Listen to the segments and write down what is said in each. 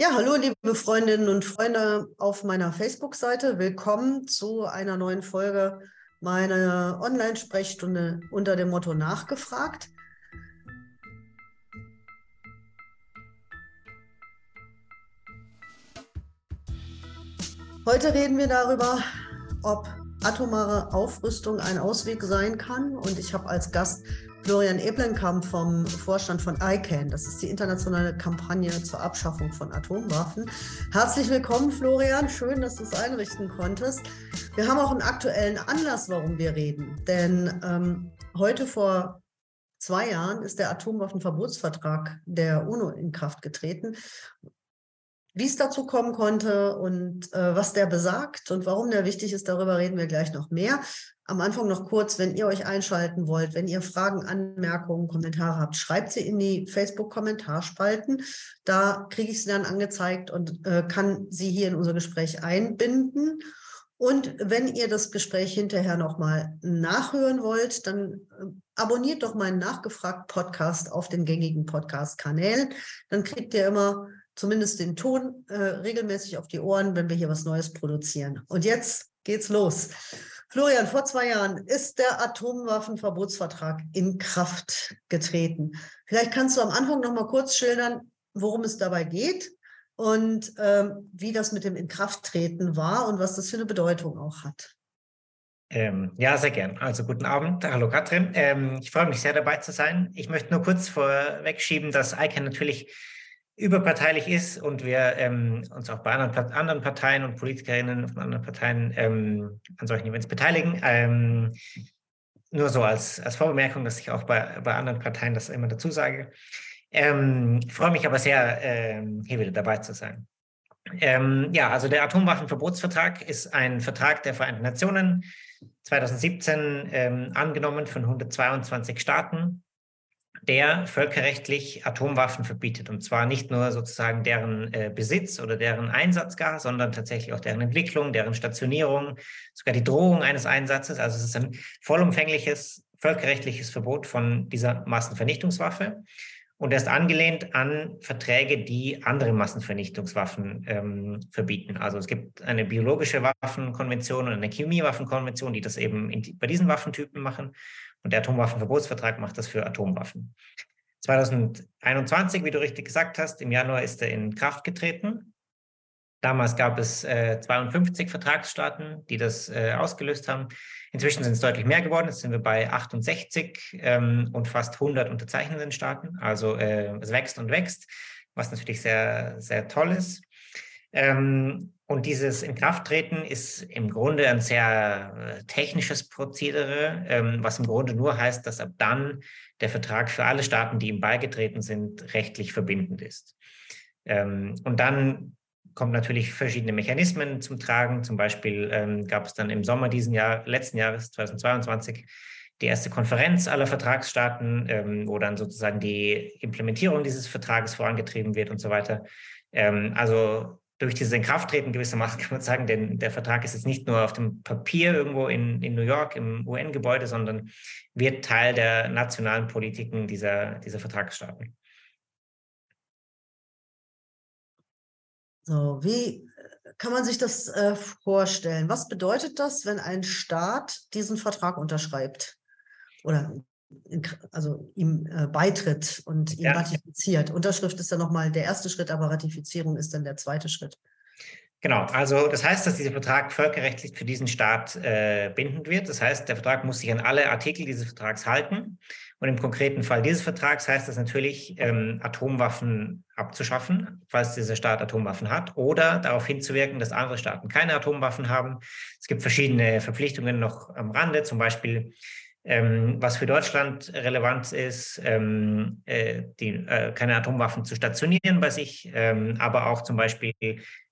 Ja, hallo liebe Freundinnen und Freunde auf meiner Facebook-Seite. Willkommen zu einer neuen Folge meiner Online-Sprechstunde unter dem Motto Nachgefragt. Heute reden wir darüber, ob atomare Aufrüstung ein Ausweg sein kann. Und ich habe als Gast Florian Eblenkamp vom Vorstand von ICANN. Das ist die internationale Kampagne zur Abschaffung von Atomwaffen. Herzlich willkommen, Florian. Schön, dass du es einrichten konntest. Wir haben auch einen aktuellen Anlass, warum wir reden. Denn ähm, heute vor zwei Jahren ist der Atomwaffenverbotsvertrag der UNO in Kraft getreten. Wie es dazu kommen konnte und äh, was der besagt und warum der wichtig ist, darüber reden wir gleich noch mehr. Am Anfang noch kurz, wenn ihr euch einschalten wollt, wenn ihr Fragen, Anmerkungen, Kommentare habt, schreibt sie in die Facebook-Kommentarspalten. Da kriege ich sie dann angezeigt und äh, kann sie hier in unser Gespräch einbinden. Und wenn ihr das Gespräch hinterher nochmal nachhören wollt, dann äh, abonniert doch meinen nachgefragt Podcast auf den gängigen Podcast-Kanälen. Dann kriegt ihr immer zumindest den Ton äh, regelmäßig auf die Ohren, wenn wir hier was Neues produzieren. Und jetzt geht's los. Florian, vor zwei Jahren ist der Atomwaffenverbotsvertrag in Kraft getreten. Vielleicht kannst du am Anfang noch mal kurz schildern, worum es dabei geht und ähm, wie das mit dem Inkrafttreten war und was das für eine Bedeutung auch hat. Ähm, ja, sehr gern. Also guten Abend. Hallo Katrin. Ähm, ich freue mich sehr dabei zu sein. Ich möchte nur kurz vorwegschieben, dass ICANN natürlich überparteilich ist und wir ähm, uns auch bei anderen, anderen, Parteien und Politikerinnen von anderen Parteien ähm, an solchen Events beteiligen. Ähm, nur so als, als Vorbemerkung, dass ich auch bei, bei anderen Parteien das immer dazu sage. Ähm, ich freue mich aber sehr, ähm, hier wieder dabei zu sein. Ähm, ja, also der Atomwaffenverbotsvertrag ist ein Vertrag der Vereinten Nationen 2017 angenommen von 122 Staaten der völkerrechtlich Atomwaffen verbietet. Und zwar nicht nur sozusagen deren äh, Besitz oder deren Einsatz gar, sondern tatsächlich auch deren Entwicklung, deren Stationierung, sogar die Drohung eines Einsatzes. Also es ist ein vollumfängliches völkerrechtliches Verbot von dieser Massenvernichtungswaffe. Und er ist angelehnt an Verträge, die andere Massenvernichtungswaffen ähm, verbieten. Also es gibt eine biologische Waffenkonvention und eine Chemiewaffenkonvention, die das eben in, bei diesen Waffentypen machen. Und der Atomwaffenverbotsvertrag macht das für Atomwaffen. 2021, wie du richtig gesagt hast, im Januar ist er in Kraft getreten. Damals gab es äh, 52 Vertragsstaaten, die das äh, ausgelöst haben. Inzwischen sind es deutlich mehr geworden. Jetzt sind wir bei 68 ähm, und fast 100 unterzeichnenden Staaten. Also äh, es wächst und wächst, was natürlich sehr, sehr toll ist. Ähm, und dieses Inkrafttreten ist im Grunde ein sehr äh, technisches Prozedere, ähm, was im Grunde nur heißt, dass ab dann der Vertrag für alle Staaten, die ihm beigetreten sind, rechtlich verbindend ist. Ähm, und dann kommen natürlich verschiedene Mechanismen zum Tragen. Zum Beispiel ähm, gab es dann im Sommer diesen Jahr, letzten Jahres 2022 die erste Konferenz aller Vertragsstaaten, wo dann sozusagen die Implementierung dieses Vertrages vorangetrieben wird und so weiter. Also durch dieses Inkrafttreten gewissermaßen kann man sagen, denn der Vertrag ist jetzt nicht nur auf dem Papier irgendwo in, in New York im UN-Gebäude, sondern wird Teil der nationalen Politiken dieser, dieser Vertragsstaaten. So, wie kann man sich das äh, vorstellen? Was bedeutet das, wenn ein Staat diesen Vertrag unterschreibt? Oder also ihm äh, beitritt und ihn ja. ratifiziert. Unterschrift ist ja nochmal der erste Schritt, aber Ratifizierung ist dann der zweite Schritt. Genau, also das heißt, dass dieser Vertrag völkerrechtlich für diesen Staat äh, bindend wird. Das heißt, der Vertrag muss sich an alle Artikel dieses Vertrags halten. Und im konkreten Fall dieses Vertrags heißt das natürlich, ähm, Atomwaffen abzuschaffen, falls dieser Staat Atomwaffen hat, oder darauf hinzuwirken, dass andere Staaten keine Atomwaffen haben. Es gibt verschiedene Verpflichtungen noch am Rande, zum Beispiel ähm, was für Deutschland relevant ist, ähm, äh, die, äh, keine Atomwaffen zu stationieren bei sich, ähm, aber auch zum Beispiel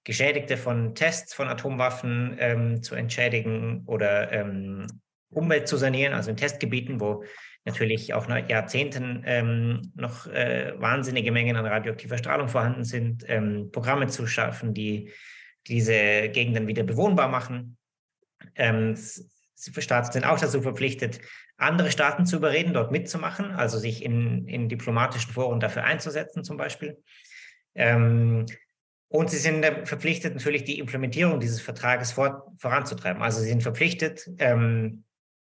Geschädigte von Tests von Atomwaffen ähm, zu entschädigen oder ähm, Umwelt zu sanieren, also in Testgebieten, wo natürlich auch nach Jahrzehnten ähm, noch äh, wahnsinnige Mengen an radioaktiver Strahlung vorhanden sind, Programme zu schaffen, die diese Gegenden wieder bewohnbar machen. Ähm, Staaten sind auch dazu verpflichtet, andere Staaten zu überreden, dort mitzumachen, also sich in, in diplomatischen Foren dafür einzusetzen zum Beispiel. Ähm, Und sie sind verpflichtet, natürlich die Implementierung dieses Vertrages vor, voranzutreiben. Also sie sind verpflichtet, ähm,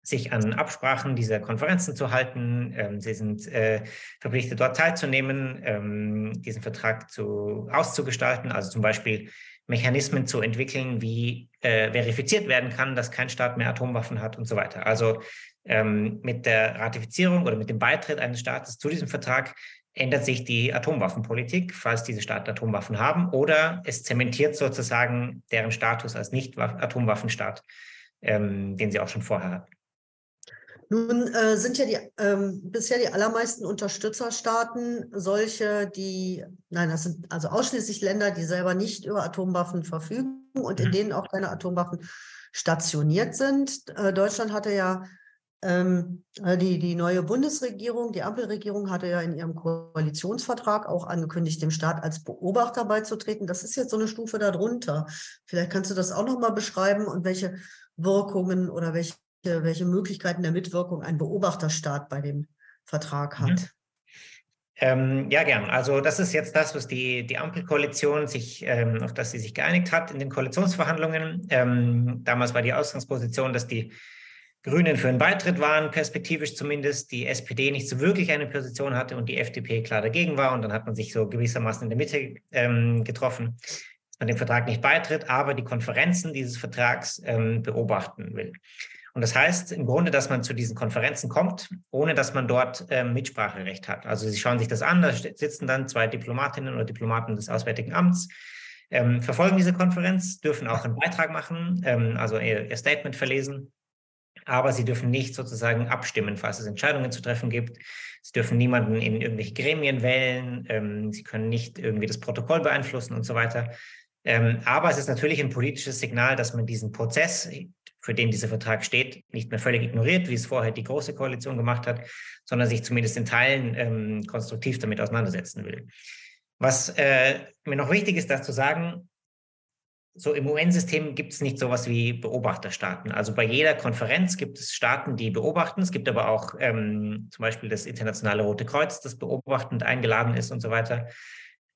sich an Absprachen dieser Konferenzen zu halten. Ähm, sie sind äh, verpflichtet, dort teilzunehmen, ähm, diesen Vertrag zu, auszugestalten, also zum Beispiel Mechanismen zu entwickeln, wie äh, verifiziert werden kann, dass kein Staat mehr Atomwaffen hat und so weiter. Also ähm, mit der Ratifizierung oder mit dem Beitritt eines Staates zu diesem Vertrag ändert sich die Atomwaffenpolitik, falls diese Staaten Atomwaffen haben, oder es zementiert sozusagen deren Status als Nicht-Atomwaffenstaat, ähm, den sie auch schon vorher hatten. Nun äh, sind ja die ähm, bisher die allermeisten Unterstützerstaaten solche, die, nein, das sind also ausschließlich Länder, die selber nicht über Atomwaffen verfügen und mhm. in denen auch keine Atomwaffen stationiert sind. Äh, Deutschland hatte ja ähm, äh, die, die neue Bundesregierung, die Ampelregierung hatte ja in ihrem Koalitionsvertrag auch angekündigt, dem Staat als Beobachter beizutreten. Das ist jetzt so eine Stufe darunter. Vielleicht kannst du das auch noch mal beschreiben und welche Wirkungen oder welche welche Möglichkeiten der Mitwirkung ein Beobachterstaat bei dem Vertrag hat. Mhm. Ähm, ja, gern. Also das ist jetzt das, was die, die Ampelkoalition sich, ähm, auf das sie sich geeinigt hat in den Koalitionsverhandlungen. Ähm, damals war die Ausgangsposition, dass die Grünen für einen Beitritt waren, perspektivisch zumindest, die SPD nicht so wirklich eine Position hatte und die FDP klar dagegen war. Und dann hat man sich so gewissermaßen in der Mitte ähm, getroffen, dass man dem Vertrag nicht beitritt, aber die Konferenzen dieses Vertrags ähm, beobachten will. Und das heißt im Grunde, dass man zu diesen Konferenzen kommt, ohne dass man dort äh, Mitspracherecht hat. Also sie schauen sich das an, da sitzen dann zwei Diplomatinnen oder Diplomaten des Auswärtigen Amts, ähm, verfolgen diese Konferenz, dürfen auch einen Beitrag machen, ähm, also ihr, ihr Statement verlesen, aber sie dürfen nicht sozusagen abstimmen, falls es Entscheidungen zu treffen gibt. Sie dürfen niemanden in irgendwelche Gremien wählen, ähm, sie können nicht irgendwie das Protokoll beeinflussen und so weiter. Ähm, aber es ist natürlich ein politisches Signal, dass man diesen Prozess für den dieser Vertrag steht, nicht mehr völlig ignoriert, wie es vorher die Große Koalition gemacht hat, sondern sich zumindest in Teilen ähm, konstruktiv damit auseinandersetzen will. Was äh, mir noch wichtig ist, das zu sagen, so im UN-System gibt es nicht sowas wie Beobachterstaaten. Also bei jeder Konferenz gibt es Staaten, die beobachten. Es gibt aber auch ähm, zum Beispiel das Internationale Rote Kreuz, das beobachtend eingeladen ist und so weiter.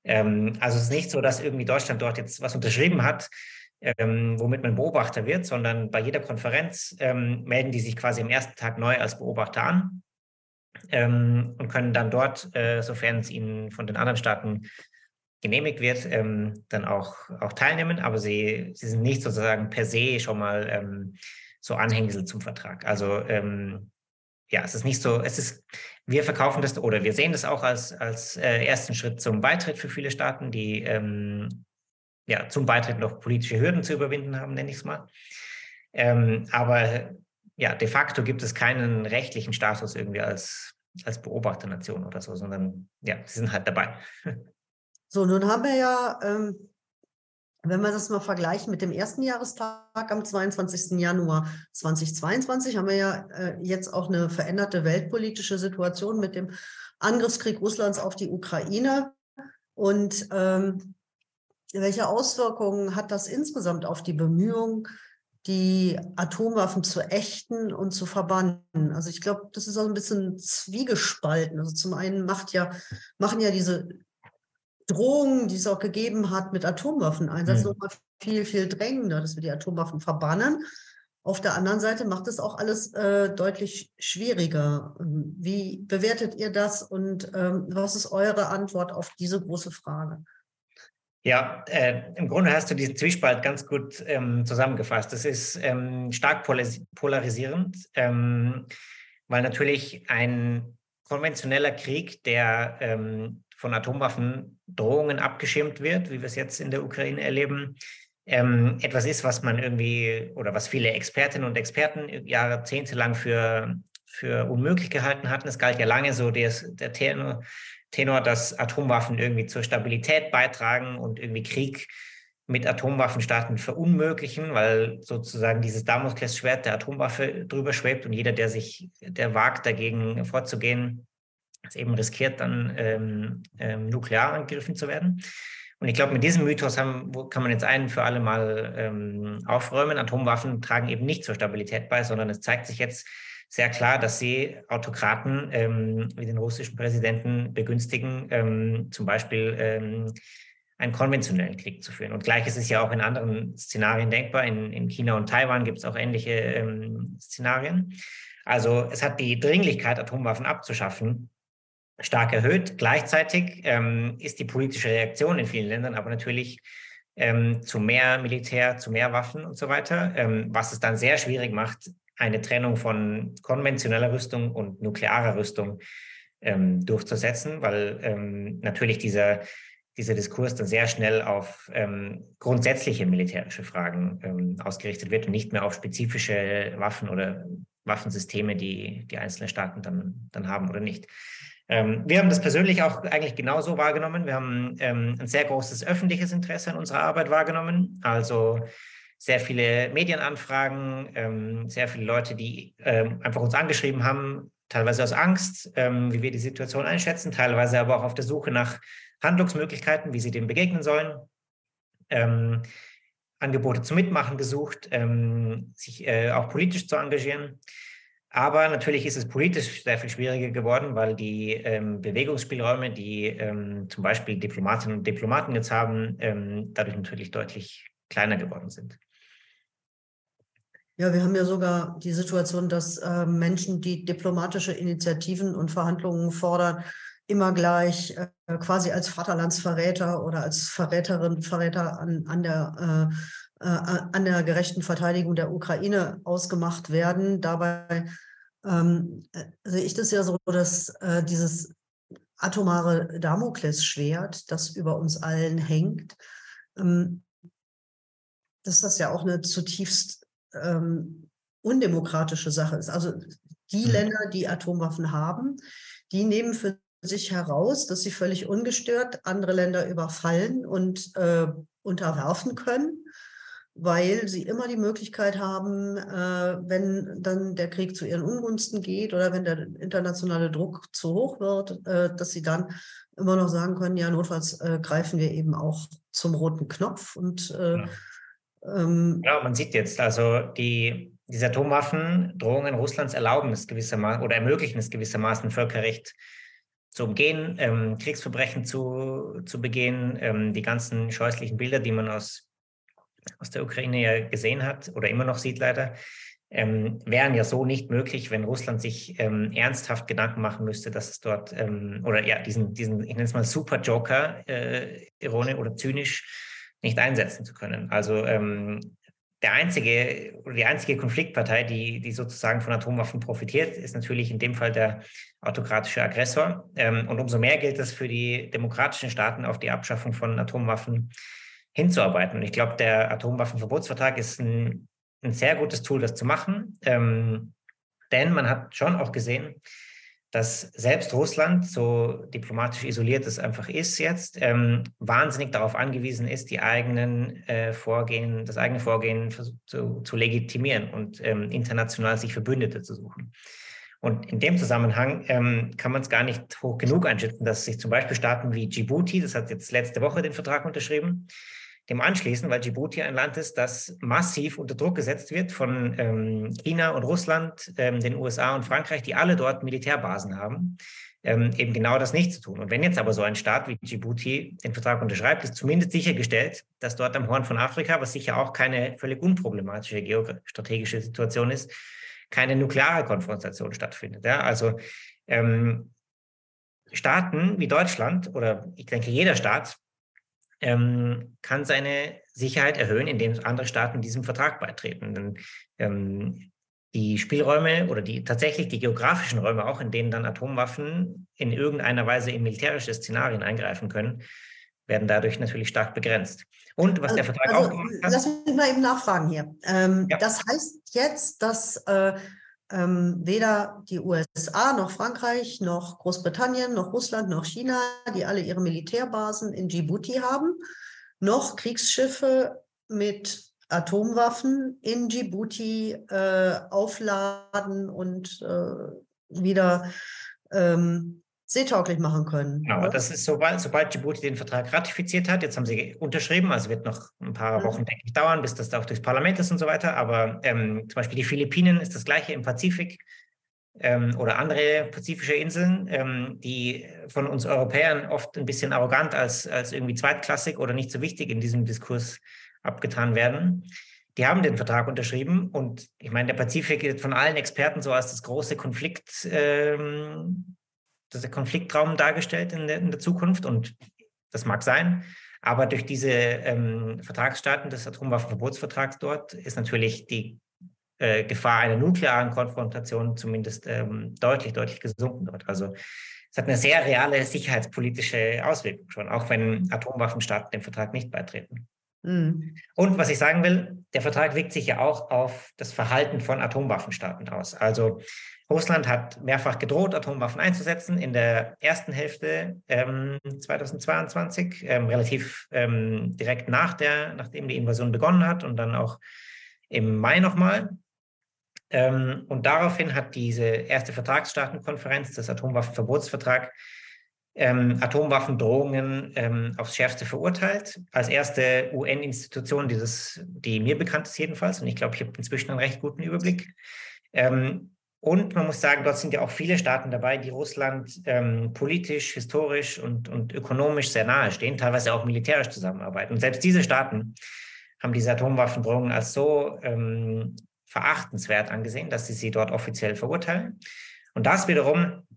Ähm, also es ist nicht so, dass irgendwie Deutschland dort jetzt was unterschrieben hat, ähm, womit man Beobachter wird, sondern bei jeder Konferenz ähm, melden die sich quasi am ersten Tag neu als Beobachter an ähm, und können dann dort, äh, sofern es ihnen von den anderen Staaten genehmigt wird, ähm, dann auch, auch teilnehmen. Aber sie, sie sind nicht sozusagen per se schon mal ähm, so Anhängsel zum Vertrag. Also ähm, ja, es ist nicht so, es ist, wir verkaufen das oder wir sehen das auch als, als äh, ersten Schritt zum Beitritt für viele Staaten, die ähm, ja, zum Beitritt noch politische Hürden zu überwinden haben, nenne ich es mal. Ähm, aber ja, de facto gibt es keinen rechtlichen Status irgendwie als, als Beobachternation oder so, sondern ja, sie sind halt dabei. So, nun haben wir ja, ähm, wenn wir das mal vergleichen mit dem ersten Jahrestag am 22. Januar 2022, haben wir ja äh, jetzt auch eine veränderte weltpolitische Situation mit dem Angriffskrieg Russlands auf die Ukraine. Und ähm, welche Auswirkungen hat das insgesamt auf die Bemühungen, die Atomwaffen zu ächten und zu verbannen? Also ich glaube, das ist auch ein bisschen zwiegespalten. Also zum einen macht ja, machen ja diese Drohungen, die es auch gegeben hat mit Atomwaffeneinsatz, mhm. nochmal viel, viel drängender, dass wir die Atomwaffen verbannen. Auf der anderen Seite macht es auch alles äh, deutlich schwieriger. Wie bewertet ihr das und ähm, was ist eure Antwort auf diese große Frage? Ja, äh, im Grunde hast du diesen Zwiespalt ganz gut ähm, zusammengefasst. Das ist ähm, stark polarisierend, ähm, weil natürlich ein konventioneller Krieg, der ähm, von Atomwaffendrohungen abgeschirmt wird, wie wir es jetzt in der Ukraine erleben, ähm, etwas ist, was man irgendwie oder was viele Expertinnen und Experten jahrzehntelang für, für unmöglich gehalten hatten. Es galt ja lange so der, der Tenor, Tenor, dass Atomwaffen irgendwie zur Stabilität beitragen und irgendwie Krieg mit Atomwaffenstaaten verunmöglichen, weil sozusagen dieses Damoklesschwert der Atomwaffe drüber schwebt und jeder, der sich, der wagt, dagegen vorzugehen, es eben riskiert, dann ähm, ähm, nuklear angegriffen zu werden. Und ich glaube, mit diesem Mythos haben, kann man jetzt einen für alle Mal ähm, aufräumen. Atomwaffen tragen eben nicht zur Stabilität bei, sondern es zeigt sich jetzt, sehr klar, dass sie Autokraten ähm, wie den russischen Präsidenten begünstigen, ähm, zum Beispiel ähm, einen konventionellen Krieg zu führen. Und gleich ist es ja auch in anderen Szenarien denkbar. In, in China und Taiwan gibt es auch ähnliche ähm, Szenarien. Also es hat die Dringlichkeit, Atomwaffen abzuschaffen, stark erhöht. Gleichzeitig ähm, ist die politische Reaktion in vielen Ländern aber natürlich ähm, zu mehr Militär, zu mehr Waffen und so weiter, ähm, was es dann sehr schwierig macht, eine Trennung von konventioneller Rüstung und nuklearer Rüstung ähm, durchzusetzen, weil ähm, natürlich dieser, dieser Diskurs dann sehr schnell auf ähm, grundsätzliche militärische Fragen ähm, ausgerichtet wird und nicht mehr auf spezifische Waffen oder Waffensysteme, die die einzelnen Staaten dann, dann haben oder nicht. Ähm, wir haben das persönlich auch eigentlich genauso wahrgenommen. Wir haben ähm, ein sehr großes öffentliches Interesse an unserer Arbeit wahrgenommen. Also sehr viele Medienanfragen, ähm, sehr viele Leute, die ähm, einfach uns angeschrieben haben, teilweise aus Angst, ähm, wie wir die Situation einschätzen, teilweise aber auch auf der Suche nach Handlungsmöglichkeiten, wie sie dem begegnen sollen. Ähm, Angebote zum Mitmachen gesucht, sich äh, auch politisch zu engagieren. Aber natürlich ist es politisch sehr viel schwieriger geworden, weil die ähm, Bewegungsspielräume, die ähm, zum Beispiel Diplomatinnen und Diplomaten jetzt haben, ähm, dadurch natürlich deutlich kleiner geworden sind. Ja, wir haben ja sogar die Situation, dass äh, Menschen, die diplomatische Initiativen und Verhandlungen fordern, immer gleich äh, quasi als Vaterlandsverräter oder als Verräterin, Verräter an, an der äh, äh, an der gerechten Verteidigung der Ukraine ausgemacht werden. Dabei ähm, äh, sehe ich das ja so, dass äh, dieses atomare Damoklesschwert, das über uns allen hängt, ähm, dass das ja auch eine zutiefst ähm, undemokratische Sache ist. Also die mhm. Länder, die Atomwaffen haben, die nehmen für sich heraus, dass sie völlig ungestört andere Länder überfallen und äh, unterwerfen können weil sie immer die Möglichkeit haben, äh, wenn dann der Krieg zu ihren Ungunsten geht oder wenn der internationale Druck zu hoch wird, äh, dass sie dann immer noch sagen können, ja, notfalls äh, greifen wir eben auch zum roten Knopf. Und äh, ja. Ähm, ja, man sieht jetzt, also die, diese Atomwaffendrohungen Russlands erlauben es gewissermaßen oder ermöglichen es gewissermaßen Völkerrecht zu umgehen, ähm, Kriegsverbrechen zu, zu begehen, ähm, die ganzen scheußlichen Bilder, die man aus aus der Ukraine ja gesehen hat oder immer noch sieht leider, ähm, wären ja so nicht möglich, wenn Russland sich ähm, ernsthaft Gedanken machen müsste, dass es dort ähm, oder ja diesen, diesen, ich nenne es mal Super Joker, äh, ironisch oder zynisch, nicht einsetzen zu können. Also ähm, der einzige die einzige Konfliktpartei, die, die sozusagen von Atomwaffen profitiert, ist natürlich in dem Fall der autokratische Aggressor. Ähm, und umso mehr gilt es für die demokratischen Staaten auf die Abschaffung von Atomwaffen hinzuarbeiten. Und ich glaube, der Atomwaffenverbotsvertrag ist ein, ein, sehr gutes Tool, das zu machen. Ähm, denn man hat schon auch gesehen, dass selbst Russland, so diplomatisch isoliert es einfach ist jetzt, ähm, wahnsinnig darauf angewiesen ist, die eigenen äh, Vorgehen, das eigene Vorgehen zu, zu legitimieren und ähm, international sich Verbündete zu suchen. Und in dem Zusammenhang ähm, kann man es gar nicht hoch genug einschätzen, dass sich zum Beispiel Staaten wie Djibouti, das hat jetzt letzte Woche den Vertrag unterschrieben, dem anschließen, weil Djibouti ein Land ist, das massiv unter Druck gesetzt wird von ähm, China und Russland, ähm, den USA und Frankreich, die alle dort Militärbasen haben, ähm, eben genau das nicht zu tun. Und wenn jetzt aber so ein Staat wie Djibouti den Vertrag unterschreibt, ist zumindest sichergestellt, dass dort am Horn von Afrika, was sicher auch keine völlig unproblematische geostrategische Situation ist, keine nukleare Konfrontation stattfindet. Ja? Also ähm, Staaten wie Deutschland oder ich denke jeder Staat ähm, kann seine Sicherheit erhöhen, indem andere Staaten diesem Vertrag beitreten. Denn, ähm, die Spielräume oder die tatsächlich die geografischen Räume auch, in denen dann Atomwaffen in irgendeiner Weise in militärische Szenarien eingreifen können, werden dadurch natürlich stark begrenzt. Und was der Vertrag also, auch gemacht hat. Lass mich mal eben nachfragen hier. Ähm, ja. Das heißt jetzt, dass äh, ähm, weder die USA noch Frankreich noch Großbritannien noch Russland noch China, die alle ihre Militärbasen in Djibouti haben, noch Kriegsschiffe mit Atomwaffen in Djibouti äh, aufladen und äh, wieder ähm, seetauglich machen können. Genau, das ist sobald, sobald Djibouti den Vertrag ratifiziert hat, jetzt haben sie unterschrieben, also wird noch ein paar mhm. Wochen, denke ich, dauern, bis das da auch durchs Parlament ist und so weiter. Aber ähm, zum Beispiel die Philippinen ist das gleiche im Pazifik. ähm, oder andere pazifische Inseln, ähm, die von uns Europäern oft ein bisschen arrogant als, als irgendwie zweitklassig oder nicht so wichtig in diesem Diskurs abgetan werden. Die haben den Vertrag unterschrieben und ich meine, der Pazifik wird von allen Experten so als das große Konflikt, das Konfliktraum dargestellt in der, in der Zukunft und das mag sein. Aber durch diese ähm, Vertragsstaaten des Atomwaffenverbotsvertrags dort ist natürlich die äh, Gefahr einer nuklearen Konfrontation zumindest ähm, deutlich, deutlich gesunken dort. Also es hat eine sehr reale sicherheitspolitische Auswirkung schon, auch wenn Atomwaffenstaaten dem Vertrag nicht beitreten. Mhm. Und was ich sagen will, der Vertrag wirkt sich ja auch auf das Verhalten von Atomwaffenstaaten aus. Also Russland hat mehrfach gedroht, Atomwaffen einzusetzen in der ersten Hälfte ähm, 2022, ähm, relativ ähm, direkt nach der, nachdem die Invasion begonnen hat und dann auch im Mai nochmal. Ähm, und daraufhin hat diese erste Vertragsstaatenkonferenz, das Atomwaffenverbotsvertrag, ähm, Atomwaffendrohungen ähm, aufs Schärfste verurteilt. Als erste UN-Institution, die, mir bekannt ist jedenfalls, und ich glaube, ich habe inzwischen einen recht guten Überblick. Ähm, und man muss sagen, dort sind ja auch viele Staaten dabei, die Russland ähm, politisch, historisch und, und ökonomisch sehr nahe stehen, teilweise auch militärisch zusammenarbeiten. Und selbst diese Staaten haben diese Atomwaffendrohungen als so ähm, verachtenswert angesehen, dass sie sie dort offiziell verurteilen. Und das wiederum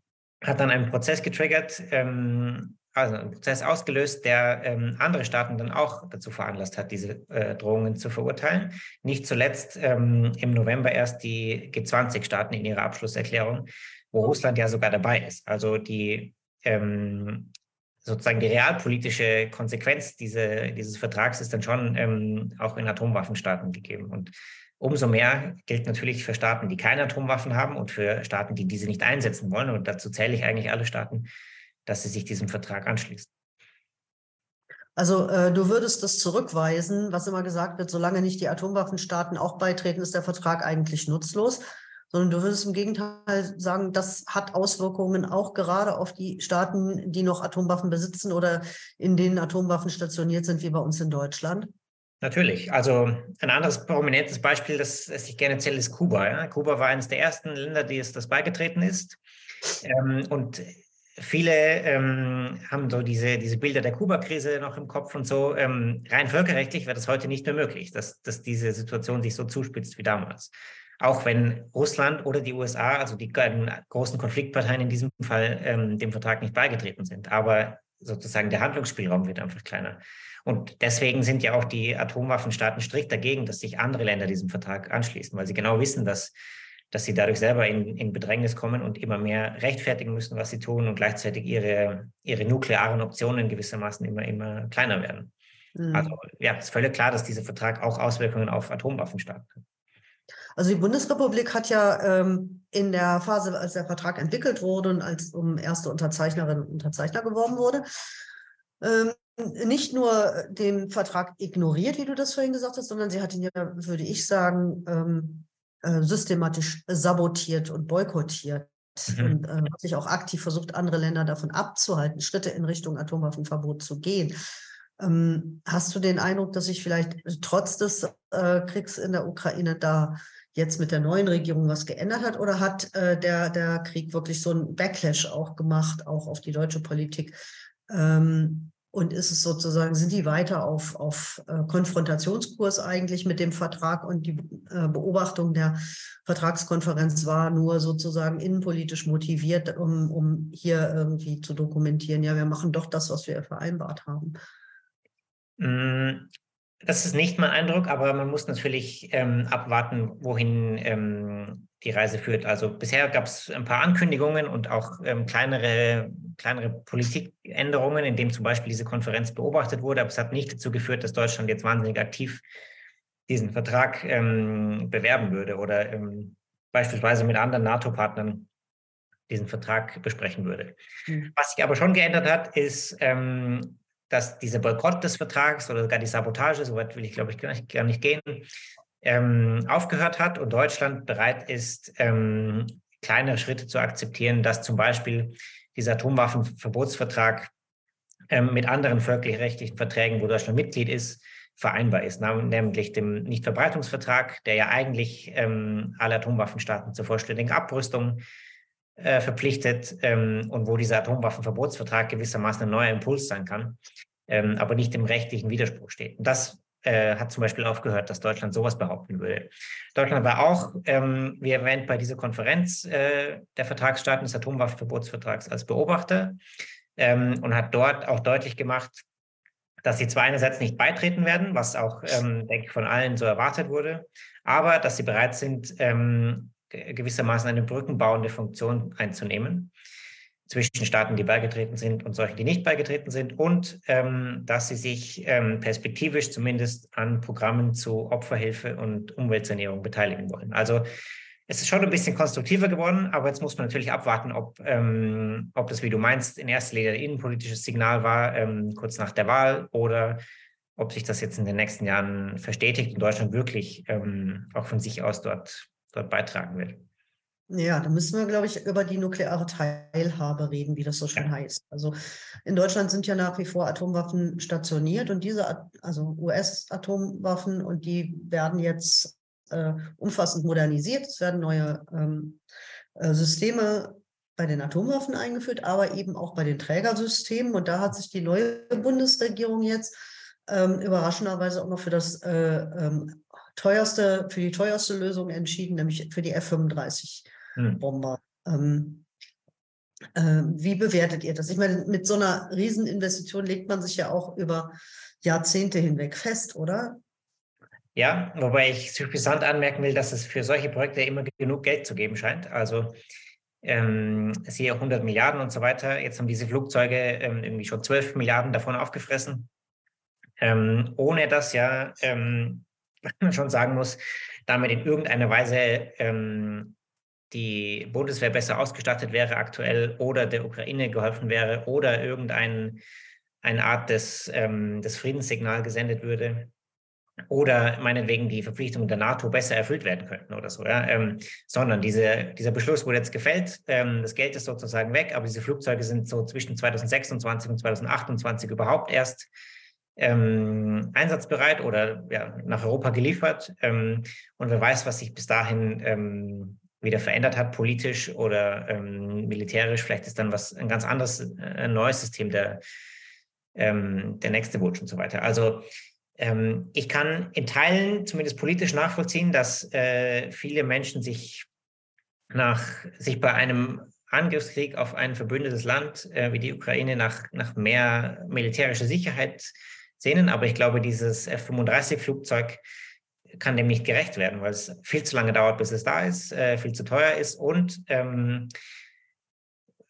hat dann einen Prozess getriggert, ähm, also einen Prozess ausgelöst, der ähm, andere Staaten dann auch dazu veranlasst hat, diese äh, Drohungen zu verurteilen. Nicht zuletzt ähm, im November erst die G20-Staaten in ihrer Abschlusserklärung, wo Russland ja sogar dabei ist. Also die ähm, sozusagen die realpolitische Konsequenz diese, dieses Vertrags ist dann schon ähm, auch in Atomwaffenstaaten gegeben. Und Umso mehr gilt natürlich für Staaten, die keine Atomwaffen haben und für Staaten, die diese nicht einsetzen wollen. Und dazu zähle ich eigentlich alle Staaten, dass sie sich diesem Vertrag anschließen. Also äh, du würdest das zurückweisen, was immer gesagt wird, solange nicht die Atomwaffenstaaten auch beitreten, ist der Vertrag eigentlich nutzlos. Sondern du würdest im Gegenteil sagen, das hat Auswirkungen auch gerade auf die Staaten, die noch Atomwaffen besitzen oder in denen Atomwaffen stationiert sind, wie bei uns in Deutschland. Natürlich. Also ein anderes prominentes Beispiel, das, das ich gerne erzähle, ist Kuba. Ja? Kuba war eines der ersten Länder, die es das beigetreten ist. Ähm, und viele ähm, haben so diese, diese Bilder der Kuba-Krise noch im Kopf und so. Ähm, rein völkerrechtlich wäre das heute nicht mehr möglich, dass, dass diese Situation sich so zuspitzt wie damals. Auch wenn Russland oder die USA, also die großen Konfliktparteien in diesem Fall, ähm, dem Vertrag nicht beigetreten sind. Aber sozusagen der Handlungsspielraum wird einfach kleiner. Und deswegen sind ja auch die Atomwaffenstaaten strikt dagegen, dass sich andere Länder diesem Vertrag anschließen, weil sie genau wissen, dass, dass sie dadurch selber in, in Bedrängnis kommen und immer mehr rechtfertigen müssen, was sie tun und gleichzeitig ihre, ihre nuklearen Optionen gewissermaßen immer, immer kleiner werden. Mhm. Also ja, es ist völlig klar, dass dieser Vertrag auch Auswirkungen auf Atomwaffenstaaten hat. Also die Bundesrepublik hat ja ähm, in der Phase, als der Vertrag entwickelt wurde und als um erste Unterzeichnerin und Unterzeichner geworben wurde, ähm, nicht nur den Vertrag ignoriert, wie du das vorhin gesagt hast, sondern sie hat ihn ja, würde ich sagen, ähm, äh, systematisch sabotiert und boykottiert. Mhm. Und äh, hat sich auch aktiv versucht, andere Länder davon abzuhalten, Schritte in Richtung Atomwaffenverbot zu gehen. Ähm, hast du den Eindruck, dass sich vielleicht trotz des äh, Kriegs in der Ukraine da jetzt mit der neuen Regierung was geändert hat? Oder hat äh, der, der Krieg wirklich so einen Backlash auch gemacht, auch auf die deutsche Politik? Ähm, und ist es sozusagen, sind die weiter auf, auf äh, Konfrontationskurs eigentlich mit dem Vertrag und die äh, Beobachtung der Vertragskonferenz war nur sozusagen innenpolitisch motiviert, um, um hier irgendwie zu dokumentieren, ja, wir machen doch das, was wir vereinbart haben. Mm, das ist nicht mein Eindruck, aber man muss natürlich ähm, abwarten, wohin ähm, die Reise führt. Also bisher gab es ein paar Ankündigungen und auch ähm, kleinere, kleinere Politikänderungen, in dem zum Beispiel diese Konferenz beobachtet wurde, aber es hat nicht dazu geführt, dass Deutschland jetzt wahnsinnig aktiv diesen Vertrag ähm, bewerben würde oder ähm, beispielsweise mit anderen NATO-Partnern diesen Vertrag besprechen würde. Mhm. Was sich aber schon geändert hat, ist, ähm, dass dieser Boykott des Vertrags oder sogar die Sabotage, soweit will ich glaube ich gar nicht, gar nicht gehen, ähm, aufgehört hat und Deutschland bereit ist, ähm, kleinere Schritte zu akzeptieren, dass zum Beispiel dieser Atomwaffenverbotsvertrag ähm, mit anderen völkerrechtlichen Verträgen, wo Deutschland Mitglied ist, vereinbar ist, nämlich dem Nichtverbreitungsvertrag, der ja eigentlich ähm, alle Atomwaffenstaaten zur vollständigen Abrüstung äh, verpflichtet ähm, und wo dieser Atomwaffenverbotsvertrag gewissermaßen ein neuer Impuls sein kann, ähm, aber nicht im rechtlichen Widerspruch steht. Und das äh, hat zum Beispiel aufgehört, dass Deutschland sowas behaupten würde. Deutschland war auch, ähm, wie erwähnt, bei dieser Konferenz äh, der Vertragsstaaten des Atomwaffenverbotsvertrags als Beobachter ähm, und hat dort auch deutlich gemacht, dass sie zwar einerseits nicht beitreten werden, was auch, ähm, denke ich, von allen so erwartet wurde, aber dass sie bereit sind, ähm, gewissermaßen eine brückenbauende Funktion einzunehmen zwischen Staaten, die beigetreten sind und solchen, die nicht beigetreten sind und ähm, dass sie sich ähm, perspektivisch zumindest an Programmen zu Opferhilfe und Umweltsanierung beteiligen wollen. Also es ist schon ein bisschen konstruktiver geworden, aber jetzt muss man natürlich abwarten, ob, ähm, ob das, wie du meinst, in erster Linie ein innenpolitisches Signal war, ähm, kurz nach der Wahl, oder ob sich das jetzt in den nächsten Jahren verstetigt und Deutschland wirklich ähm, auch von sich aus dort, dort beitragen wird. Ja, da müssen wir, glaube ich, über die nukleare Teilhabe reden, wie das so schön heißt. Also in Deutschland sind ja nach wie vor Atomwaffen stationiert und diese, also US-Atomwaffen, und die werden jetzt äh, umfassend modernisiert. Es werden neue ähm, äh, Systeme bei den Atomwaffen eingeführt, aber eben auch bei den Trägersystemen. Und da hat sich die neue Bundesregierung jetzt ähm, überraschenderweise auch noch für das äh, ähm, teuerste, für die teuerste Lösung entschieden, nämlich für die F-35-Bomber. Hm. Ähm, wie bewertet ihr das? Ich meine, mit so einer Rieseninvestition legt man sich ja auch über Jahrzehnte hinweg fest, oder? Ja, wobei ich suffisant anmerken will, dass es für solche Projekte immer genug Geld zu geben scheint. Also ähm, siehe 100 Milliarden und so weiter. Jetzt haben diese Flugzeuge ähm, irgendwie schon 12 Milliarden davon aufgefressen. Ähm, ohne dass ja, ähm, schon sagen muss, damit in irgendeiner Weise ähm, die Bundeswehr besser ausgestattet wäre aktuell oder der Ukraine geholfen wäre oder irgendeine Art des, ähm, des Friedenssignal gesendet würde oder meinetwegen die Verpflichtungen der NATO besser erfüllt werden könnten oder so, ja, ähm, sondern diese, dieser Beschluss wurde jetzt gefällt, ähm, das Geld ist sozusagen weg, aber diese Flugzeuge sind so zwischen 2026 und 2028 überhaupt erst ähm, einsatzbereit oder ja, nach Europa geliefert ähm, und wer weiß, was sich bis dahin ähm, wieder verändert hat, politisch oder ähm, militärisch, vielleicht ist dann was ein ganz anderes, äh, ein neues System der, der nächste Wunsch und so weiter. Also ähm, ich kann in Teilen zumindest politisch nachvollziehen, dass äh, viele Menschen sich nach sich bei einem Angriffskrieg auf ein verbündetes Land äh, wie die Ukraine nach, nach mehr militärischer Sicherheit sehnen. Aber ich glaube, dieses F-35-Flugzeug kann dem nicht gerecht werden, weil es viel zu lange dauert, bis es da ist, äh, viel zu teuer ist und ähm,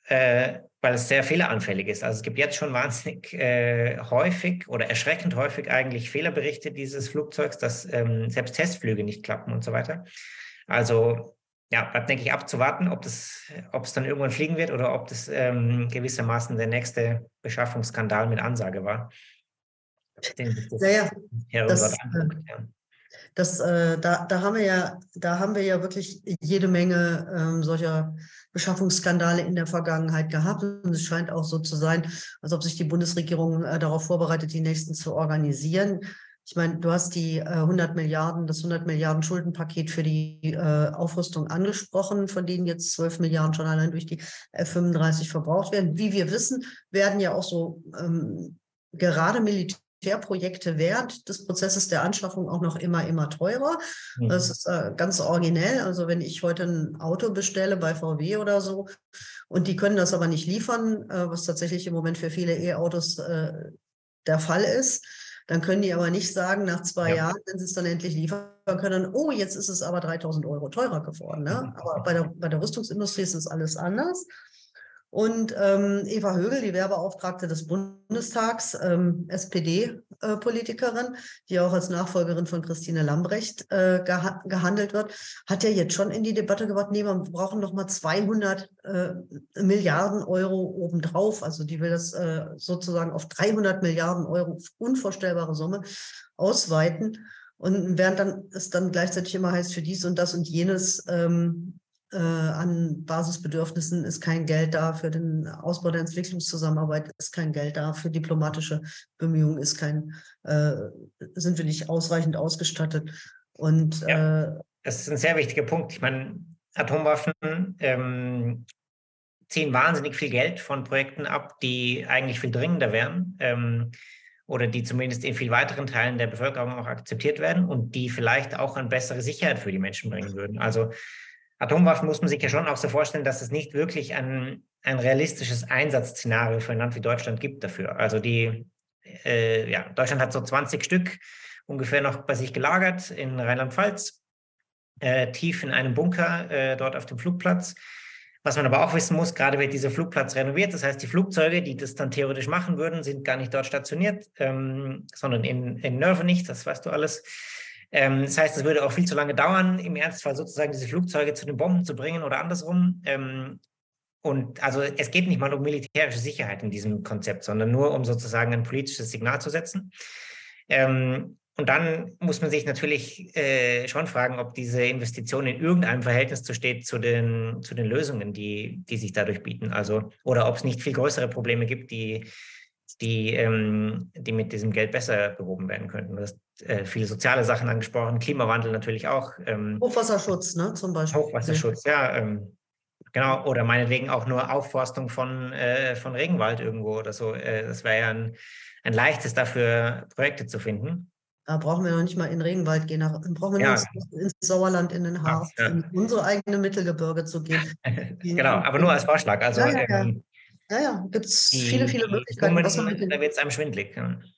äh, weil es sehr fehleranfällig ist. Also es gibt jetzt schon wahnsinnig äh, häufig oder erschreckend häufig eigentlich Fehlerberichte dieses Flugzeugs, dass ähm, selbst Testflüge nicht klappen und so weiter. Also ja, bleibt, denke ich, abzuwarten, ob das, ob es dann irgendwann fliegen wird oder ob das ähm, gewissermaßen der nächste Beschaffungsskandal mit Ansage war. Den, das, ja, ja. Das, das, äh, da, da, haben wir ja, da haben wir ja wirklich jede Menge ähm, solcher Beschaffungsskandale in der Vergangenheit gehabt. Und es scheint auch so zu sein, als ob sich die Bundesregierung äh, darauf vorbereitet, die nächsten zu organisieren. Ich meine, du hast die äh, 100 Milliarden, das 100 Milliarden Schuldenpaket für die äh, Aufrüstung angesprochen, von denen jetzt 12 Milliarden schon allein durch die F-35 verbraucht werden. Wie wir wissen, werden ja auch so ähm, gerade Militär Projekte während des Prozesses der Anschaffung auch noch immer, immer teurer. Mhm. Das ist äh, ganz originell. Also wenn ich heute ein Auto bestelle bei VW oder so und die können das aber nicht liefern, äh, was tatsächlich im Moment für viele E-Autos äh, der Fall ist, dann können die aber nicht sagen, nach zwei ja. Jahren, wenn sie es dann endlich liefern können, oh, jetzt ist es aber 3000 Euro teurer geworden. Ne? Mhm. Aber bei der, bei der Rüstungsindustrie ist es alles anders. Und ähm, Eva Högel, die Werbeauftragte des Bundestags, ähm, SPD-Politikerin, die auch als Nachfolgerin von Christine Lambrecht äh, geha gehandelt wird, hat ja jetzt schon in die Debatte gebracht, nee, wir brauchen noch mal 200 äh, Milliarden Euro obendrauf. Also die will das äh, sozusagen auf 300 Milliarden Euro, unvorstellbare Summe, ausweiten. Und während dann es dann gleichzeitig immer heißt, für dies und das und jenes ähm, äh, an Basisbedürfnissen ist kein Geld da, für den Ausbau der Entwicklungszusammenarbeit ist kein Geld da, für diplomatische Bemühungen ist kein, äh, sind wir nicht ausreichend ausgestattet. Und ja, äh, das ist ein sehr wichtiger Punkt. Ich meine, Atomwaffen ähm, ziehen wahnsinnig viel Geld von Projekten ab, die eigentlich viel dringender wären. Ähm, oder die zumindest in viel weiteren Teilen der Bevölkerung auch akzeptiert werden und die vielleicht auch eine bessere Sicherheit für die Menschen bringen würden. Also Atomwaffen muss man sich ja schon auch so vorstellen, dass es nicht wirklich ein, ein realistisches Einsatzszenario für ein Land wie Deutschland gibt dafür. Also die, äh, ja, Deutschland hat so 20 Stück ungefähr noch bei sich gelagert in Rheinland-Pfalz, äh, tief in einem Bunker äh, dort auf dem Flugplatz. Was man aber auch wissen muss, gerade wird dieser Flugplatz renoviert. Das heißt, die Flugzeuge, die das dann theoretisch machen würden, sind gar nicht dort stationiert, ähm, sondern in, in Nörvenich, das weißt du alles. Ähm, das heißt, es würde auch viel zu lange dauern, im Ernstfall sozusagen diese Flugzeuge zu den Bomben zu bringen oder andersrum. Ähm, und also es geht nicht mal um militärische Sicherheit in diesem Konzept, sondern nur um sozusagen ein politisches Signal zu setzen. Ähm, und dann muss man sich natürlich äh, schon fragen, ob diese Investition in irgendeinem Verhältnis zu steht zu den, zu den Lösungen, die, die sich dadurch bieten. Also, oder ob es nicht viel größere Probleme gibt, die, die, ähm, die mit diesem Geld besser behoben werden könnten. Du hast äh, viele soziale Sachen angesprochen, Klimawandel natürlich auch. Ähm, Hochwasserschutz, ne, zum Beispiel. Hochwasserschutz, ja. Ähm, genau, oder meinetwegen auch nur Aufforstung von, äh, von Regenwald irgendwo oder so. Äh, das wäre ja ein, ein leichtes dafür, Projekte zu finden. Da brauchen wir noch nicht mal in den Regenwald gehen, da brauchen wir ja. nur ins Sauerland, in den Harz, ja. in unsere eigene Mittelgebirge zu gehen. genau, aber nur als Vorschlag. Also, ja, ja, ja, gibt es viele, viele Möglichkeiten. was man dem, da wird es einem schwindlig.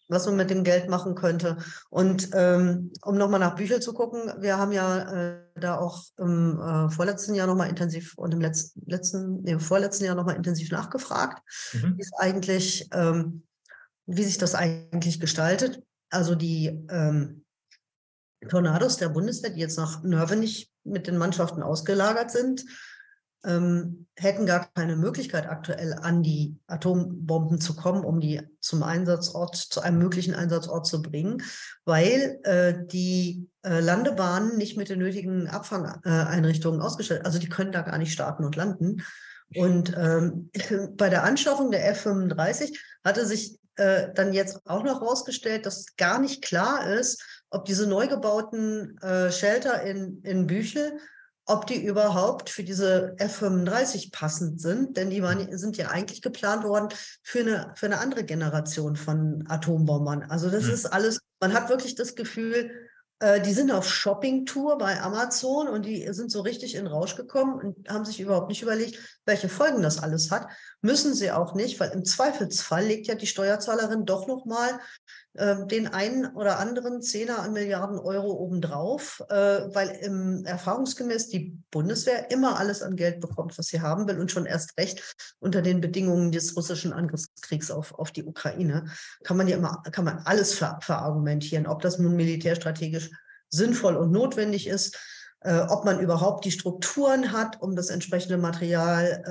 Was man mit dem Geld machen könnte. Und ähm, um nochmal nach Büchel zu gucken, wir haben ja äh, da auch im äh, vorletzten Jahr nochmal intensiv und im letzten, letzten nee, vorletzten Jahr nochmal intensiv nachgefragt, mhm. wie es eigentlich, ähm, wie sich das eigentlich gestaltet also die ähm, Tornados der Bundeswehr, die jetzt nach Nörvenich mit den Mannschaften ausgelagert sind, ähm, hätten gar keine Möglichkeit aktuell an die Atombomben zu kommen, um die zum Einsatzort, zu einem möglichen Einsatzort zu bringen, weil äh, die äh, Landebahnen nicht mit den nötigen Abfangeinrichtungen ausgestellt, also die können da gar nicht starten und landen. Und ähm, bei der Anschaffung der F-35 hatte sich äh, dann jetzt auch noch herausgestellt, dass gar nicht klar ist, ob diese neu gebauten äh, Shelter in, in Büchel, ob die überhaupt für diese F-35 passend sind, denn die waren, sind ja eigentlich geplant worden für eine, für eine andere Generation von Atombombern. Also das mhm. ist alles, man hat wirklich das Gefühl, äh, die sind auf Shopping-Tour bei Amazon und die sind so richtig in Rausch gekommen und haben sich überhaupt nicht überlegt, welche Folgen das alles hat. Müssen sie auch nicht, weil im Zweifelsfall legt ja die Steuerzahlerin doch nochmal äh, den einen oder anderen Zehner an Milliarden Euro obendrauf, äh, weil im, erfahrungsgemäß die Bundeswehr immer alles an Geld bekommt, was sie haben will und schon erst recht unter den Bedingungen des russischen Angriffskriegs auf, auf die Ukraine. Kann man ja immer, kann man alles ver, verargumentieren, ob das nun militärstrategisch sinnvoll und notwendig ist äh, ob man überhaupt die Strukturen hat, um das entsprechende Material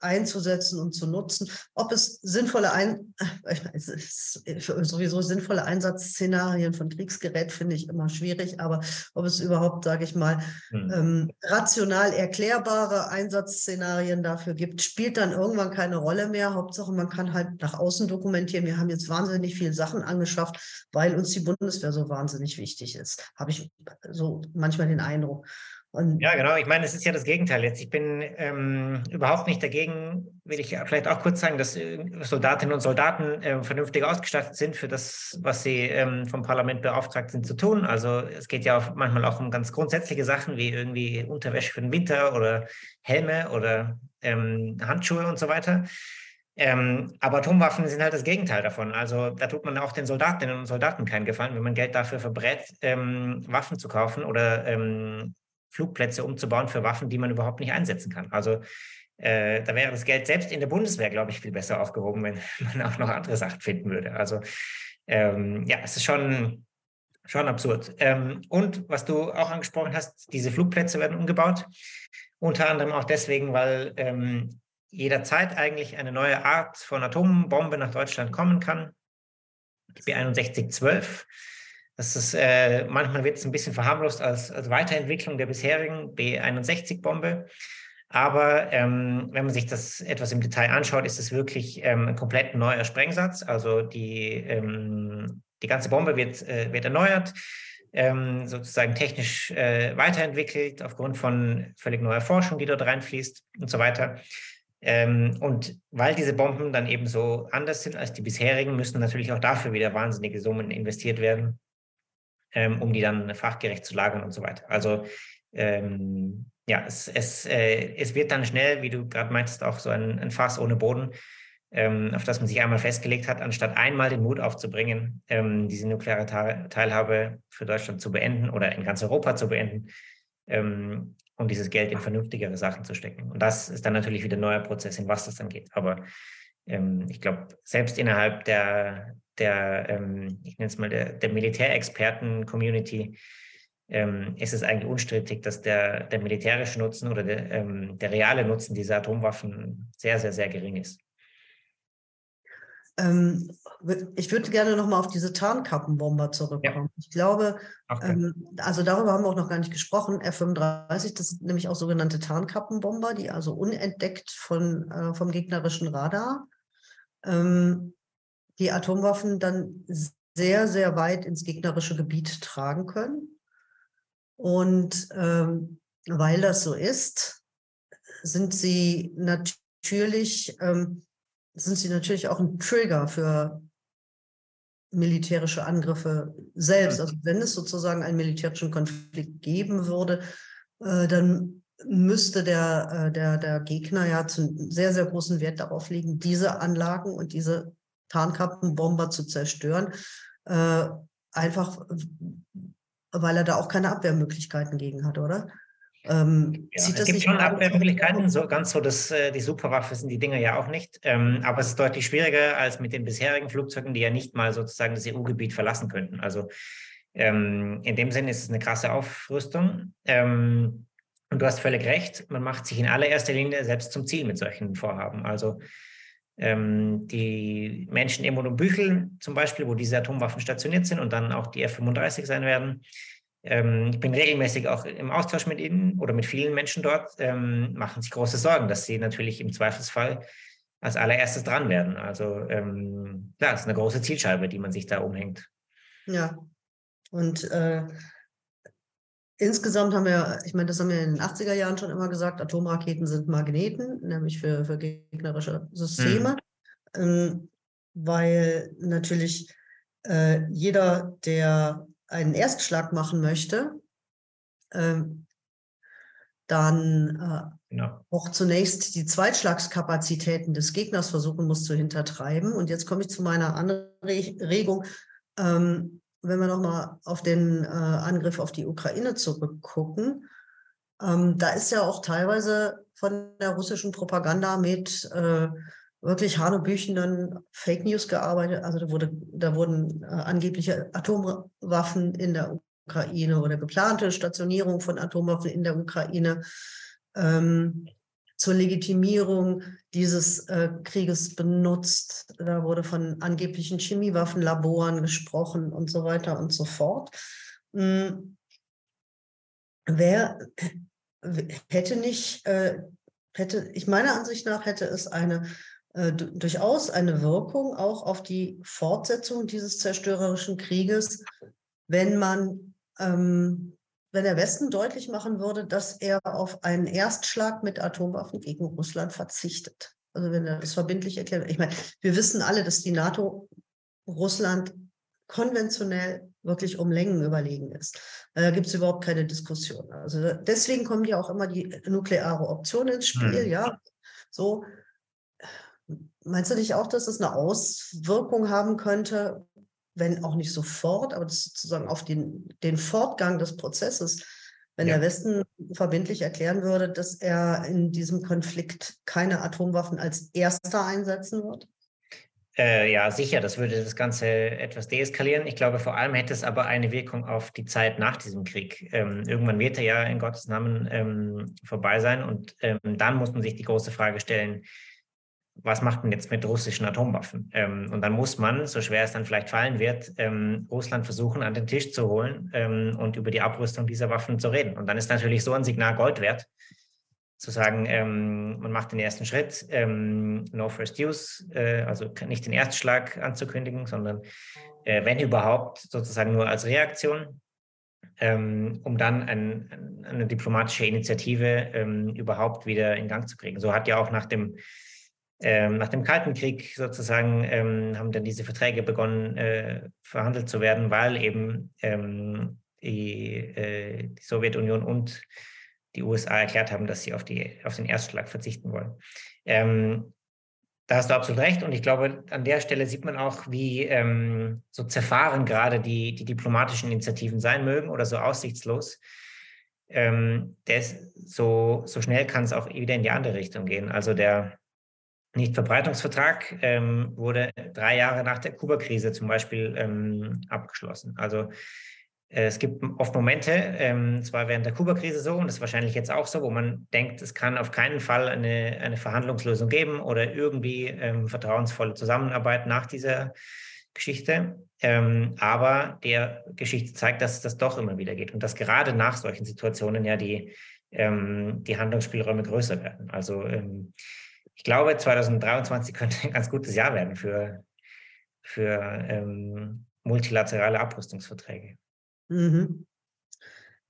äh, einzusetzen und zu nutzen, ob es sinnvolle Ein äh, sowieso sinnvolle Einsatzszenarien von Kriegsgerät finde ich immer schwierig, aber ob es überhaupt, sage ich mal, hm. ähm, rational erklärbare Einsatzszenarien dafür gibt, spielt dann irgendwann keine Rolle mehr. Hauptsache, man kann halt nach außen dokumentieren. Wir haben jetzt wahnsinnig viele Sachen angeschafft, weil uns die Bundeswehr so wahnsinnig wichtig ist. Habe ich so manchmal den Eindruck. Eindruck. Und ja, genau. Ich meine, es ist ja das Gegenteil jetzt. Ich bin ähm, überhaupt nicht dagegen, will ich vielleicht auch kurz sagen, dass äh, Soldatinnen und Soldaten äh, vernünftig ausgestattet sind für das, was sie ähm, vom Parlament beauftragt sind zu tun. Also es geht ja auch manchmal auch um ganz grundsätzliche Sachen wie irgendwie Unterwäsche für den Winter oder Helme oder ähm, Handschuhe und so weiter. Ähm, aber Atomwaffen sind halt das Gegenteil davon. Also da tut man auch den Soldatinnen und Soldaten keinen Gefallen, wenn man Geld dafür verbrät, ähm, Waffen zu kaufen oder ähm, Flugplätze umzubauen für Waffen, die man überhaupt nicht einsetzen kann. Also äh, da wäre das Geld selbst in der Bundeswehr, glaube ich, viel besser aufgehoben, wenn man auch noch andere Sachen finden würde. Also ähm, ja, es ist schon, schon absurd. Ähm, und was du auch angesprochen hast, diese Flugplätze werden umgebaut. Unter anderem auch deswegen, weil ähm, jederzeit eigentlich eine neue Art von Atombombe nach Deutschland kommen kann. Die B6112 Das ist, äh, manchmal wird es ein bisschen verharmlost als, als Weiterentwicklung der bisherigen B-61-Bombe. Aber ähm, wenn man sich das etwas im Detail anschaut, ist es wirklich ähm, ein komplett neuer Sprengsatz. Also die, ähm, die ganze Bombe wird, äh, wird erneuert, ähm, sozusagen technisch äh, weiterentwickelt aufgrund von völlig neuer Forschung, die dort reinfließt und so weiter. Ähm, und weil diese Bomben dann eben so anders sind als die bisherigen, müssen natürlich auch dafür wieder wahnsinnige Summen investiert werden, ähm, um die dann fachgerecht zu lagern und so weiter. Also ähm, ja, es, es, äh, es wird dann schnell, wie du gerade meintest, auch so ein, ein Fass ohne Boden, ähm, auf das man sich einmal festgelegt hat, anstatt einmal den Mut aufzubringen, ähm, diese nukleare Teilhabe für Deutschland zu beenden oder in ganz Europa zu beenden, ähm, um dieses Geld in vernünftigere Sachen zu stecken. Und das ist dann natürlich wieder ein neuer Prozess, in was das dann geht. Aber ähm, ich glaube, selbst innerhalb der, der ähm, ich nenne es mal, der, der Militärexperten-Community ähm, ist es eigentlich unstrittig, dass der, der militärische Nutzen oder der, ähm, der reale Nutzen dieser Atomwaffen sehr, sehr, sehr gering ist. Ähm, ich würde gerne nochmal auf diese Tarnkappenbomber zurückkommen. Ja. Ich glaube, okay. ähm, also darüber haben wir auch noch gar nicht gesprochen. F-35, das sind nämlich auch sogenannte Tarnkappenbomber, die also unentdeckt von, äh, vom gegnerischen Radar ähm, die Atomwaffen dann sehr, sehr weit ins gegnerische Gebiet tragen können. Und ähm, weil das so ist, sind sie natürlich ähm, sind sie natürlich auch ein Trigger für militärische Angriffe selbst. Also wenn es sozusagen einen militärischen Konflikt geben würde, äh, dann müsste der, äh, der, der Gegner ja zu sehr, sehr großen Wert darauf legen, diese Anlagen und diese Tarnkappenbomber zu zerstören. Äh, einfach, weil er da auch keine Abwehrmöglichkeiten gegen hat, oder? Ähm, ja, es gibt schon Abwehrmöglichkeiten, so ganz so, dass äh, die Superwaffe sind die Dinger ja auch nicht. Ähm, aber es ist deutlich schwieriger als mit den bisherigen Flugzeugen, die ja nicht mal sozusagen das EU-Gebiet verlassen könnten. Also ähm, in dem Sinne ist es eine krasse Aufrüstung. Ähm, und du hast völlig recht, man macht sich in allererster Linie selbst zum Ziel mit solchen Vorhaben. Also ähm, die Menschen in Büchel zum Beispiel, wo diese Atomwaffen stationiert sind und dann auch die F-35 sein werden, ähm, ich bin regelmäßig auch im Austausch mit ihnen oder mit vielen Menschen dort, ähm, machen sich große Sorgen, dass sie natürlich im Zweifelsfall als allererstes dran werden. Also ähm, klar, es ist eine große Zielscheibe, die man sich da umhängt. Ja, und äh, insgesamt haben wir, ich meine, das haben wir in den 80er Jahren schon immer gesagt, Atomraketen sind Magneten, nämlich für, für gegnerische Systeme, mhm. weil natürlich äh, jeder, der einen Erstschlag machen möchte, ähm, dann äh, genau. auch zunächst die Zweitschlagskapazitäten des Gegners versuchen muss zu hintertreiben. Und jetzt komme ich zu meiner Anregung. Ähm, wenn wir nochmal auf den äh, Angriff auf die Ukraine zurückgucken, ähm, da ist ja auch teilweise von der russischen Propaganda mit äh, wirklich hanebüchenden Fake News gearbeitet. Also da, wurde, da wurden äh, angebliche Atomwaffen in der Ukraine oder geplante Stationierung von Atomwaffen in der Ukraine ähm, zur Legitimierung dieses äh, Krieges benutzt. Da wurde von angeblichen Chemiewaffenlaboren gesprochen und so weiter und so fort. Hm. Wer hätte nicht, äh, hätte, ich meiner Ansicht nach hätte es eine äh, durchaus eine Wirkung auch auf die Fortsetzung dieses zerstörerischen Krieges, wenn man, ähm, wenn der Westen deutlich machen würde, dass er auf einen Erstschlag mit Atomwaffen gegen Russland verzichtet. Also wenn er das verbindlich erklärt. Ich meine, wir wissen alle, dass die NATO Russland konventionell wirklich um Längen überlegen ist. Da gibt es überhaupt keine Diskussion. Also deswegen kommen ja auch immer die nukleare Option ins Spiel, hm. ja. So, Meinst du nicht auch, dass es eine Auswirkung haben könnte, wenn auch nicht sofort, aber sozusagen auf den, den Fortgang des Prozesses, wenn ja. der Westen verbindlich erklären würde, dass er in diesem Konflikt keine Atomwaffen als erster einsetzen wird? Äh, ja, sicher, das würde das Ganze etwas deeskalieren. Ich glaube, vor allem hätte es aber eine Wirkung auf die Zeit nach diesem Krieg. Ähm, irgendwann wird er ja in Gottes Namen ähm, vorbei sein und ähm, dann muss man sich die große Frage stellen, was macht man jetzt mit russischen Atomwaffen? Ähm, und dann muss man, so schwer es dann vielleicht fallen wird, ähm, Russland versuchen, an den Tisch zu holen ähm, und über die Abrüstung dieser Waffen zu reden. Und dann ist natürlich so ein Signal Gold wert, zu sagen, ähm, man macht den ersten Schritt, ähm, no first use, äh, also nicht den Erstschlag anzukündigen, sondern äh, wenn überhaupt sozusagen nur als Reaktion, ähm, um dann ein, eine diplomatische Initiative überhaupt wieder in Gang zu kriegen. So hat ja auch nach dem ähm, nach dem Kalten Krieg sozusagen ähm, haben dann diese Verträge begonnen, äh, verhandelt zu werden, weil eben ähm, die, äh, die, Sowjetunion und die USA erklärt haben, dass sie auf, die, auf den Erstschlag verzichten wollen. Ähm, da hast du absolut recht. Und ich glaube, an der Stelle sieht man auch, wie ähm, so zerfahren gerade die, die diplomatischen Initiativen sein mögen oder so aussichtslos. Ähm, des, so, so schnell kann es auch wieder in die andere Richtung gehen. Also der, Nichtverbreitungsvertrag ähm, wurde drei Jahre nach der Kuba-Krise zum Beispiel ähm, abgeschlossen. Also äh, es gibt oft Momente, ähm, zwar während der Kuba-Krise so und das ist wahrscheinlich jetzt auch so, wo man denkt, es kann auf keinen Fall eine, eine Verhandlungslösung geben oder irgendwie ähm, vertrauensvolle Zusammenarbeit nach dieser Geschichte. Ähm, aber der Geschichte zeigt, dass das doch immer wieder geht und dass gerade nach solchen Situationen ja die, ähm, die Handlungsspielräume größer werden. Also ich glaube, 2023 könnte ein ganz gutes Jahr werden für, für ähm, multilaterale Abrüstungsverträge. Mhm.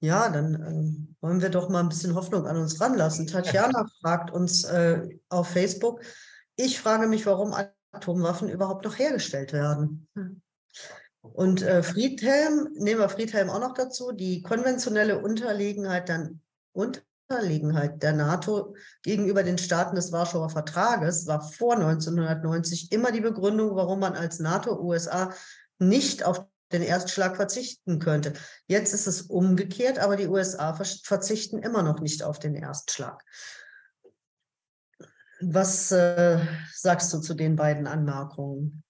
Ja, dann äh, wollen wir doch mal ein bisschen Hoffnung an uns ranlassen. Tatjana fragt uns äh, auf Facebook, ich frage mich, warum Atomwaffen überhaupt noch hergestellt werden. Und äh, Friedhelm, nehmen wir Friedhelm auch noch dazu, die konventionelle Unterlegenheit dann und Unterlegenheit der NATO gegenüber den Staaten des Warschauer Vertrages war vor 1990 immer die Begründung, warum man als NATO-USA nicht auf den Erstschlag verzichten könnte. Jetzt ist es umgekehrt, aber die USA verzichten immer noch nicht auf den Erstschlag. Was äh, sagst du zu den beiden Anmerkungen?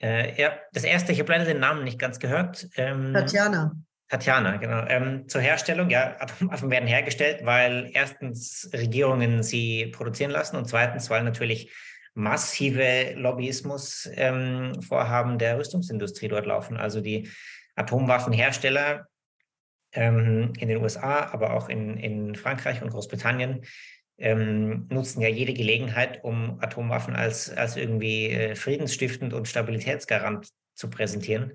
Äh, ja, das erste, ich habe leider den Namen nicht ganz gehört. Ähm, Tatjana. Tatjana, genau. Ähm, zur Herstellung, ja, Atomwaffen werden hergestellt, weil erstens Regierungen sie produzieren lassen und zweitens, weil natürlich massive Lobbyismus-Vorhaben ähm, der Rüstungsindustrie dort laufen. Also die Atomwaffenhersteller ähm, in den USA, aber auch in, in Frankreich und Großbritannien ähm, nutzen ja jede Gelegenheit, um Atomwaffen als, als irgendwie äh, friedensstiftend und Stabilitätsgarant zu präsentieren.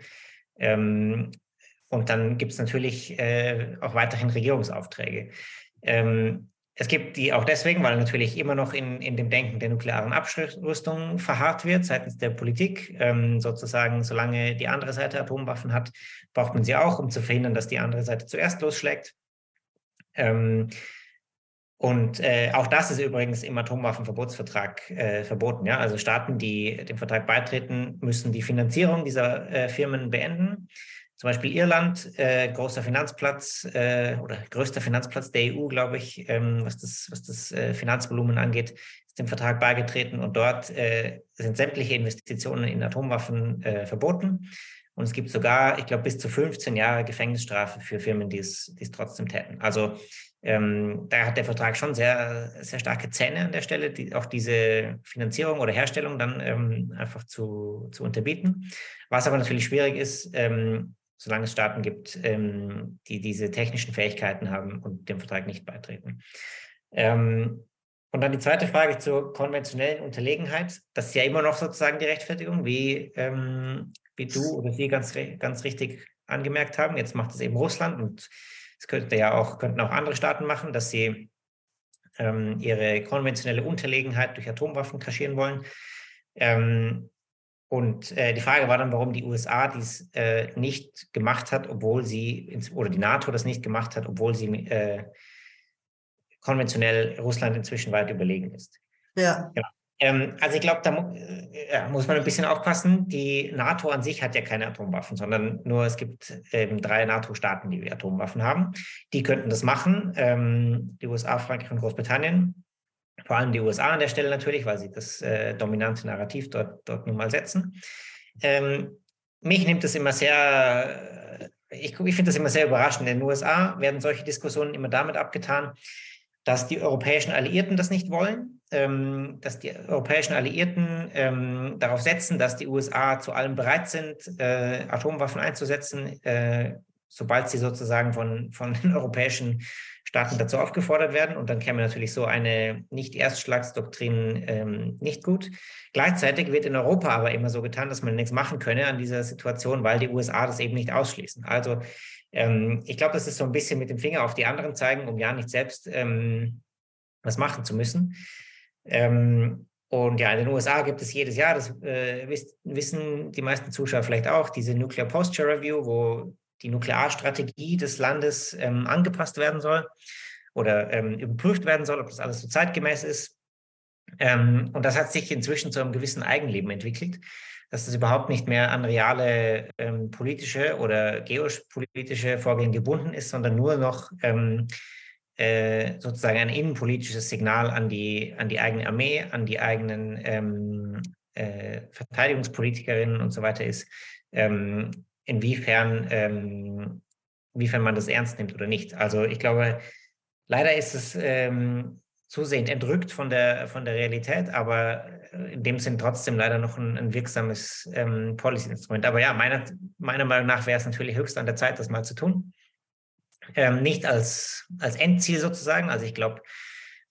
Ähm, und dann gibt es natürlich äh, auch weiterhin Regierungsaufträge. Ähm, es gibt die auch deswegen, weil natürlich immer noch in, in dem Denken der nuklearen Abrüstung verharrt wird seitens der Politik. Ähm, sozusagen, solange die andere Seite Atomwaffen hat, braucht man sie auch, um zu verhindern, dass die andere Seite zuerst losschlägt. Ähm, und äh, auch das ist übrigens im Atomwaffenverbotsvertrag äh, verboten. Ja? Also Staaten, die dem Vertrag beitreten, müssen die Finanzierung dieser äh, Firmen beenden. Zum Beispiel Irland, äh, großer Finanzplatz äh, oder größter Finanzplatz der EU, glaube ich, ähm, was das, was das äh, Finanzvolumen angeht, ist dem Vertrag beigetreten und dort äh, sind sämtliche Investitionen in Atomwaffen äh, verboten. Und es gibt sogar, ich glaube, bis zu 15 Jahre Gefängnisstrafe für Firmen, die es, die es trotzdem täten. Also ähm, da hat der Vertrag schon sehr, sehr starke Zähne an der Stelle, die, auch diese Finanzierung oder Herstellung dann ähm, einfach zu, zu unterbieten. Was aber natürlich schwierig ist, ähm, solange es Staaten gibt, ähm, die diese technischen Fähigkeiten haben und dem Vertrag nicht beitreten. Ähm, und dann die zweite Frage zur konventionellen Unterlegenheit. Das ist ja immer noch sozusagen die Rechtfertigung, wie, ähm, wie du oder Sie ganz, ganz richtig angemerkt haben. Jetzt macht es eben Russland und es könnte ja auch, könnten auch andere Staaten machen, dass sie ähm, ihre konventionelle Unterlegenheit durch Atomwaffen kaschieren wollen. Ähm, und äh, die Frage war dann, warum die USA dies äh, nicht gemacht hat, obwohl sie, ins, oder die NATO das nicht gemacht hat, obwohl sie äh, konventionell Russland inzwischen weit überlegen ist. Ja. Genau. Ähm, also ich glaube, da mu äh, muss man ein bisschen aufpassen. Die NATO an sich hat ja keine Atomwaffen, sondern nur es gibt ähm, drei NATO-Staaten, die Atomwaffen haben. Die könnten das machen, ähm, die USA, Frankreich und Großbritannien vor allem die USA an der Stelle natürlich, weil sie das äh, dominante Narrativ dort, dort nun mal setzen. Ähm, mich nimmt das immer sehr, ich, ich finde das immer sehr überraschend. In den USA werden solche Diskussionen immer damit abgetan, dass die europäischen Alliierten das nicht wollen ähm, dass die europäischen Alliierten ähm, darauf setzen, dass die USA zu allem bereit sind, äh, Atomwaffen einzusetzen, äh, sobald sie sozusagen von, von den europäischen Staaten dazu aufgefordert werden. Und dann käme natürlich so eine Nicht-Erstschlagsdoktrin ähm, nicht gut. Gleichzeitig wird in Europa aber immer so getan, dass man nichts machen könne an dieser Situation, weil die USA das eben nicht ausschließen. Also ähm, ich glaube, das ist so ein bisschen mit dem Finger auf die anderen zeigen, um ja nicht selbst ähm, was machen zu müssen. Ähm, und ja, in den USA gibt es jedes Jahr, das äh, wissen die meisten Zuschauer vielleicht auch, diese Nuclear Posture Review, wo die Nuklearstrategie des Landes ähm, angepasst werden soll oder ähm, überprüft werden soll, ob das alles so zeitgemäß ist. Ähm, und das hat sich inzwischen zu einem gewissen Eigenleben entwickelt, dass das überhaupt nicht mehr an reale ähm, politische oder geopolitische Vorgänge gebunden ist, sondern nur noch ähm, äh, sozusagen ein innenpolitisches Signal an die, an die eigene Armee, an die eigenen ähm, äh, Verteidigungspolitikerinnen und so weiter ist, ähm, inwiefern, ähm, inwiefern man das ernst nimmt oder nicht. Also ich glaube, leider ist es ähm, zusehend entrückt von der, von der Realität, aber in dem Sinn trotzdem leider noch ein, ein wirksames ähm, Policy-Instrument. Aber ja, meiner, meiner Meinung nach wäre es natürlich höchst an der Zeit, das mal zu tun. Ähm, nicht als, als Endziel sozusagen. Also ich glaube,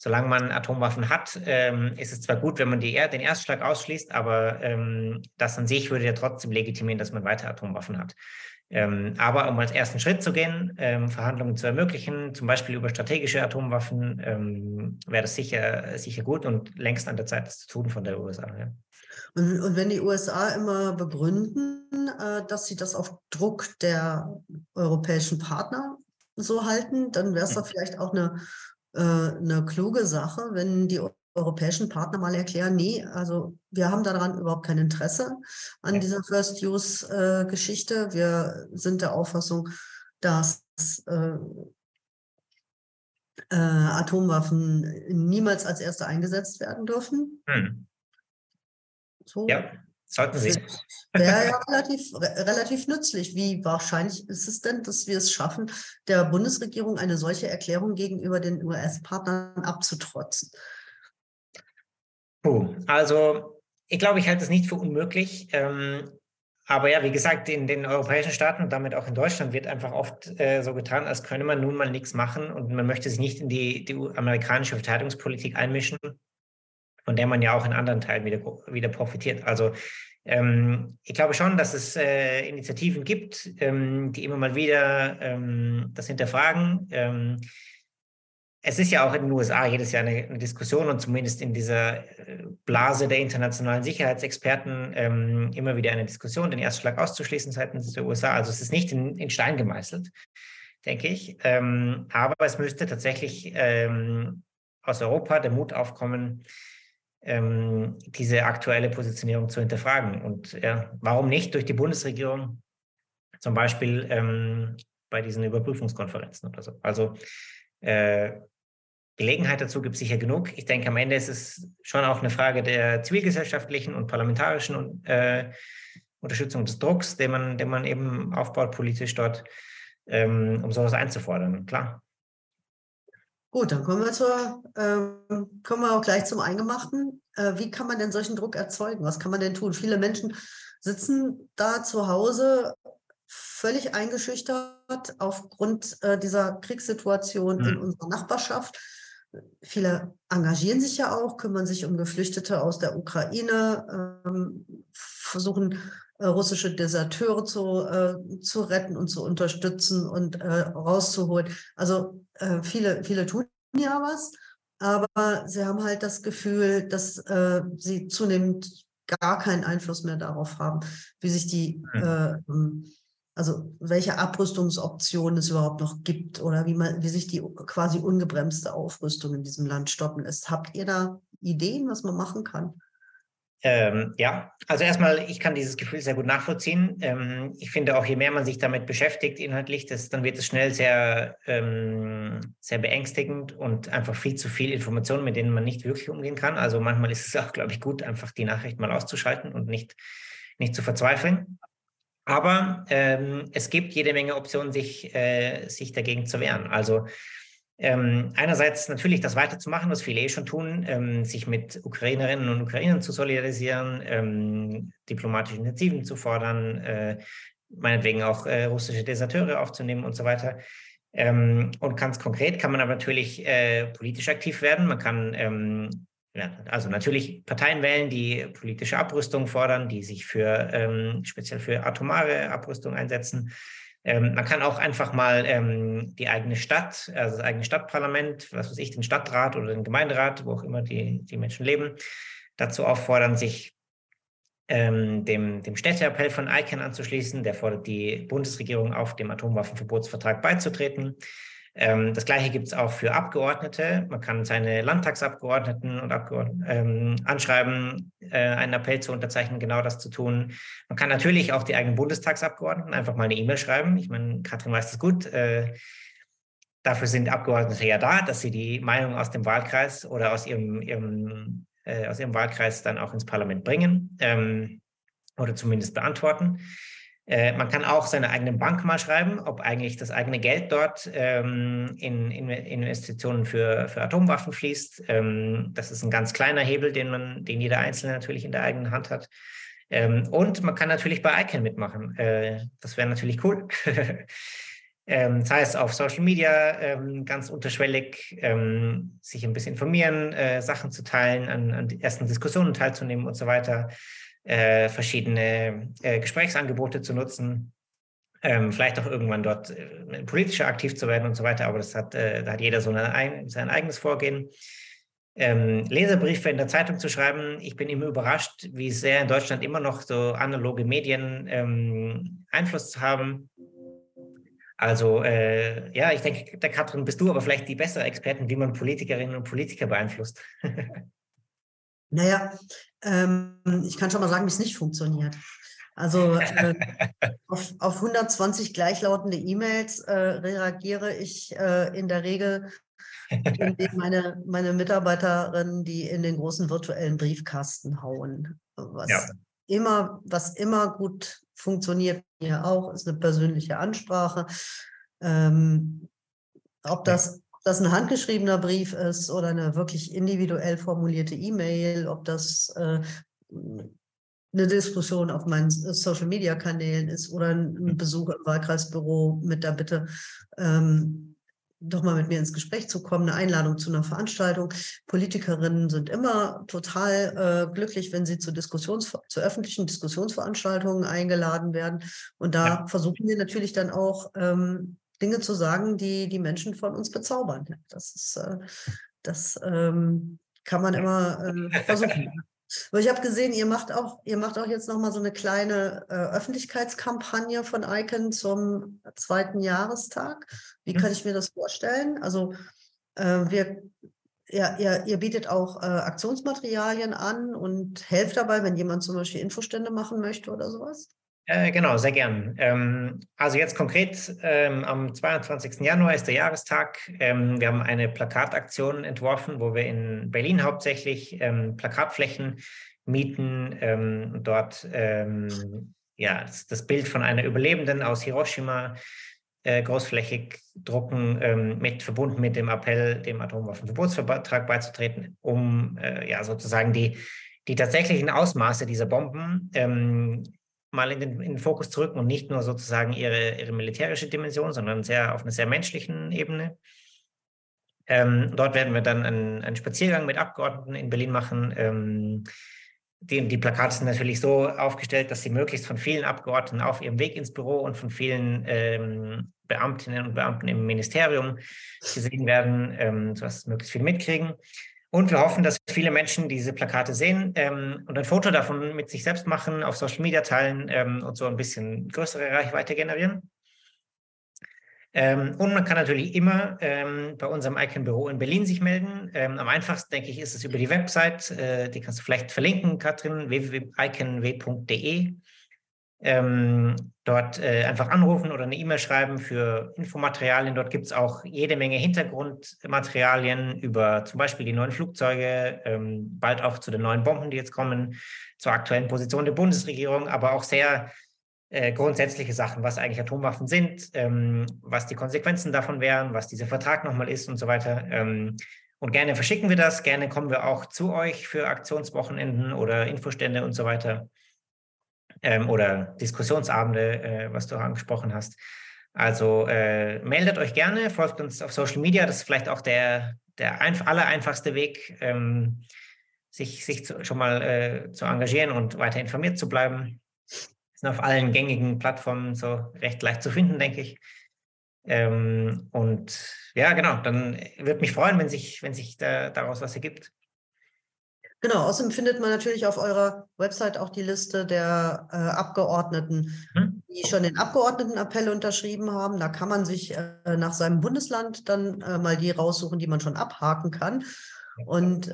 solange man Atomwaffen hat, ähm, ist es zwar gut, wenn man die, den Erstschlag ausschließt, aber ähm, das an sich würde ja trotzdem legitimieren, dass man weiter Atomwaffen hat. Ähm, aber um als ersten Schritt zu gehen, ähm, Verhandlungen zu ermöglichen, zum Beispiel über strategische Atomwaffen, ähm, wäre das sicher, sicher gut und längst an der Zeit, das zu tun von der USA. Ja. Und, und, wenn die USA immer begründen, äh, dass sie das auf Druck der europäischen Partner so halten, dann wäre es doch vielleicht auch eine äh, eine kluge Sache, wenn die europäischen Partner mal erklären, nee, also wir haben daran überhaupt kein Interesse an dieser First-Use-Geschichte. Äh, wir sind der Auffassung, dass äh, äh, Atomwaffen niemals als erste eingesetzt werden dürfen. Hm. So. Ja, sollten sie. Wäre ja relativ, relativ nützlich. Wie wahrscheinlich ist es denn, dass wir es schaffen, der Bundesregierung eine solche Erklärung gegenüber den US-Partnern abzutrotzen? Puh, also ich glaube, ich halte es nicht für unmöglich. Ähm, aber ja, wie gesagt, in den europäischen Staaten und damit auch in Deutschland wird einfach oft äh, so getan, als könne man nun mal nichts machen und man möchte sich nicht in die, die amerikanische Verteidigungspolitik einmischen, von der man ja auch in anderen Teilen wieder, wieder profitiert. Also ähm, ich glaube schon, dass es äh, Initiativen gibt, ähm, die immer mal wieder ähm, das hinterfragen. Ähm, es ist ja auch in den USA jedes Jahr eine, eine Diskussion und zumindest in dieser äh, Blase der internationalen Sicherheitsexperten ähm, immer wieder eine Diskussion, den Erstschlag auszuschließen seitens der USA. Also es ist nicht in, in Stein gemeißelt, denke ich. Ähm, aber es müsste tatsächlich aus Europa der Mut aufkommen, ähm, diese aktuelle Positionierung zu hinterfragen. Und ja, warum nicht durch die Bundesregierung, zum Beispiel ähm, bei diesen Überprüfungskonferenzen oder so. Also äh, Gelegenheit dazu gibt es sicher genug. Ich denke, am Ende ist es schon auch eine Frage der zivilgesellschaftlichen und parlamentarischen äh, Unterstützung des Drucks, den man, den man eben aufbaut politisch dort, ähm, um sowas einzufordern. Klar. Gut, dann kommen wir zur, ähm, kommen wir auch gleich zum Eingemachten. Äh, wie kann man denn solchen Druck erzeugen? Was kann man denn tun? Viele Menschen sitzen da zu Hause völlig eingeschüchtert aufgrund äh, dieser Kriegssituation mhm. in unserer Nachbarschaft. Viele engagieren sich ja auch, kümmern sich um Geflüchtete aus der Ukraine, ähm, versuchen äh, russische Deserteure zu, äh, zu retten und zu unterstützen und äh, rauszuholen. Also äh, viele, viele tun ja was, aber sie haben halt das Gefühl, dass äh, sie zunehmend gar keinen Einfluss mehr darauf haben, wie sich die, mhm. also welche Abrüstungsoptionen es überhaupt noch gibt oder wie man, wie sich die quasi ungebremste Aufrüstung in diesem Land stoppen lässt. Habt ihr da Ideen, was man machen kann? Ähm, ja, also erstmal, ich kann dieses Gefühl sehr gut nachvollziehen. Ähm, ich finde auch, je mehr man sich damit beschäftigt inhaltlich, das, dann wird es schnell sehr, ähm, sehr beängstigend und einfach viel zu viel Informationen, mit denen man nicht wirklich umgehen kann. Also manchmal ist es auch, glaube ich, gut, einfach die Nachricht mal auszuschalten und nicht, nicht zu verzweifeln. Aber ähm, es gibt jede Menge Optionen, sich, äh, sich dagegen zu wehren. Also Ähm, einerseits natürlich das weiterzumachen, was viele eh schon tun, ähm, sich mit Ukrainerinnen und Ukrainern zu solidarisieren, ähm, diplomatische Initiativen zu fordern, äh, meinetwegen auch äh, russische Deserteure aufzunehmen und so weiter. Ähm, und ganz konkret kann man aber natürlich äh, politisch aktiv werden. Man kann ähm, ja, also natürlich Parteien wählen, die politische Abrüstung fordern, die sich für ähm, speziell für atomare Abrüstung einsetzen. Ähm, man kann auch einfach mal ähm, die eigene Stadt, also das eigene Stadtparlament, was weiß ich, den Stadtrat oder den Gemeinderat, wo auch immer die, die Menschen leben, dazu auffordern, sich ähm, dem, dem Städteappell von ICANN anzuschließen. Der fordert die Bundesregierung auf, dem Atomwaffenverbotsvertrag beizutreten. Ähm, das Gleiche gibt es auch für Abgeordnete. Man kann seine Landtagsabgeordneten und Abgeordneten ähm, anschreiben, äh, einen Appell zu unterzeichnen, genau das zu tun. Man kann natürlich auch die eigenen Bundestagsabgeordneten einfach mal eine E-Mail schreiben. Ich meine, Katrin weiß das gut. Äh, dafür sind Abgeordnete ja da, dass sie die Meinung aus dem Wahlkreis oder aus ihrem, ihrem, äh, aus ihrem Wahlkreis dann auch ins Parlament bringen ähm, oder zumindest beantworten. Äh, man kann auch seine eigene Bank mal schreiben, ob eigentlich das eigene Geld dort ähm, in, in, Investitionen für, für Atomwaffen fließt. Ähm, das ist ein ganz kleiner Hebel, den man, den jeder Einzelne natürlich in der eigenen Hand hat. Ähm, und man kann natürlich bei ICANN mitmachen. Äh, das wäre natürlich cool. ähm, das heißt, auf Social Media ähm, ganz unterschwellig ähm, sich ein bisschen informieren, äh, Sachen zu teilen, an, an ersten Diskussionen teilzunehmen und so weiter äh, verschiedene äh, Gesprächsangebote zu nutzen, ähm, vielleicht auch irgendwann dort äh, politischer aktiv zu werden und so weiter. Aber das hat, äh, da hat jeder so eine, sein eigenes Vorgehen. Ähm, Leserbriefe in der Zeitung zu schreiben. Ich bin immer überrascht, wie sehr in Deutschland immer noch so analoge Medien ähm, Einfluss haben. Also äh, ja, ich denke, der Katrin bist du aber vielleicht die bessere Expertin, wie man Politikerinnen und Politiker beeinflusst. Naja, ähm, ich kann schon mal sagen, wie es nicht funktioniert. Also äh, auf, auf 120 gleichlautende E-Mails äh, reagiere ich äh, in der Regel, indem meine, meine Mitarbeiterinnen die in den großen virtuellen Briefkasten hauen. Was ja. immer, was immer gut funktioniert, mir auch, ist eine persönliche Ansprache. Ähm, ob das das ein handgeschriebener Brief ist oder eine wirklich individuell formulierte E-Mail, ob das äh, eine Diskussion auf meinen Social-Media-Kanälen ist oder ein mhm. Besuch im Wahlkreisbüro mit der Bitte, ähm, doch mal mit mir ins Gespräch zu kommen, eine Einladung zu einer Veranstaltung. Politikerinnen sind immer total äh, glücklich, wenn sie zu, Diskussions zu öffentlichen Diskussionsveranstaltungen eingeladen werden. Und da ja. versuchen wir natürlich dann auch ähm, Dinge zu sagen, die die Menschen von uns bezaubern. Das ist, äh, das ähm, kann man immer äh, versuchen. Aber ich habe gesehen, ihr macht auch, ihr macht auch jetzt nochmal so eine kleine äh, Öffentlichkeitskampagne von ICON zum zweiten Jahrestag. Wie kann ich mir das vorstellen? Also äh, wir, ja, ihr, ihr bietet auch äh, Aktionsmaterialien an und helft dabei, wenn jemand zum Beispiel Infostände machen möchte oder sowas? Äh, genau, sehr gern. Ähm, also jetzt konkret ähm, am 22. Januar ist der Jahrestag. Ähm, wir haben eine Plakataktion entworfen, wo wir in Berlin hauptsächlich ähm, Plakatflächen mieten ähm, dort ähm, ja, das, das, Bild von einer Überlebenden aus Hiroshima äh, großflächig drucken, mit verbunden mit dem Appell, dem Atomwaffenverbotsvertrag beizutreten, um äh, ja sozusagen die die tatsächlichen Ausmaße dieser Bomben ähm, mal in den, in den Fokus zu rücken und nicht nur sozusagen ihre, ihre militärische Dimension, sondern sehr auf einer sehr menschlichen Ebene. Ähm, dort werden wir dann einen, einen, Spaziergang mit Abgeordneten in Berlin machen. Ähm, die, die, Plakate sind natürlich so aufgestellt, dass sie möglichst von vielen Abgeordneten auf ihrem Weg ins Büro und von vielen ähm, Beamtinnen und Beamten im Ministerium gesehen werden, ähm, sodass möglichst viele mitkriegen. Und wir hoffen, dass viele Menschen diese Plakate sehen ähm, und ein Foto davon mit sich selbst machen, auf Social Media teilen ähm, und so ein bisschen größere Reichweite generieren. Ähm, und man kann natürlich immer ähm, bei unserem Icon-Büro in Berlin sich melden. Ähm, am einfachsten, denke ich, ist es über die Website. Äh, die kannst du vielleicht verlinken, Katrin, www.iconw.de ähm, dort äh, einfach anrufen oder eine E-Mail schreiben für Infomaterialien. Dort gibt es auch jede Menge Hintergrundmaterialien über zum Beispiel die neuen Flugzeuge, ähm, bald auch zu den neuen Bomben, die jetzt kommen, zur aktuellen Position der Bundesregierung, aber auch sehr äh, grundsätzliche Sachen, was eigentlich Atomwaffen sind, ähm, was die Konsequenzen davon wären, was dieser Vertrag nochmal ist und so weiter. Ähm, und gerne verschicken wir das, gerne kommen wir auch zu euch für Aktionswochenenden oder Infostände und so weiter ähm, oder Diskussionsabende, äh, was du angesprochen hast. Also äh, meldet euch gerne, folgt uns auf Social Media, das ist vielleicht auch der, der einf allereinfachste Weg, ähm, sich, sich zu, schon mal äh, zu engagieren und weiter informiert zu bleiben. Sind auf allen gängigen Plattformen so recht leicht zu finden, denke ich. Ähm, und ja, genau, dann würde mich freuen, wenn sich, wenn sich da, daraus was ergibt. Genau, außerdem findet man natürlich auf eurer Website auch die Liste der äh, Abgeordneten, hm? die schon den Abgeordnetenappell unterschrieben haben. Da kann man sich äh, nach seinem Bundesland dann äh, mal die raussuchen, die man schon abhaken kann. Und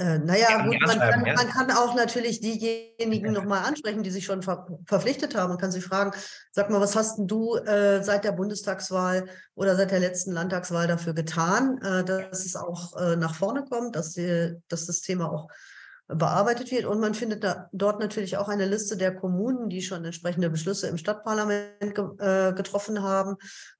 äh, naja, gut, man kann, ja? man kann, auch natürlich diejenigen nochmal ansprechen, die sich schon ver verpflichtet haben und kann sie fragen, sag mal, was hast denn du äh, seit der Bundestagswahl oder seit der letzten Landtagswahl dafür getan, äh, dass es auch äh, nach vorne kommt, dass, die, dass das Thema auch bearbeitet wird. Und man findet da, dort natürlich auch eine Liste der Kommunen, die schon entsprechende Beschlüsse im Stadtparlament ge, äh, getroffen haben,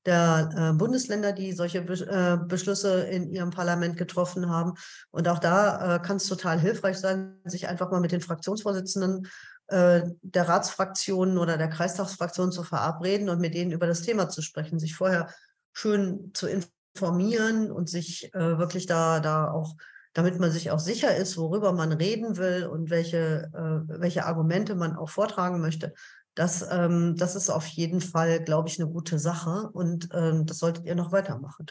der äh, Bundesländer, die solche Be äh, Beschlüsse in ihrem Parlament getroffen haben. Und auch da äh, kann es total hilfreich sein, sich einfach mal mit den Fraktionsvorsitzenden äh, der Ratsfraktionen oder der Kreistagsfraktion zu verabreden und mit denen über das Thema zu sprechen, sich vorher schön zu informieren und sich äh, wirklich da, da auch damit man sich auch sicher ist, worüber man reden will und welche, äh, welche Argumente man auch vortragen möchte. Das, ähm, das ist auf jeden Fall, glaube ich, eine gute Sache und ähm, das solltet ihr noch weitermachen.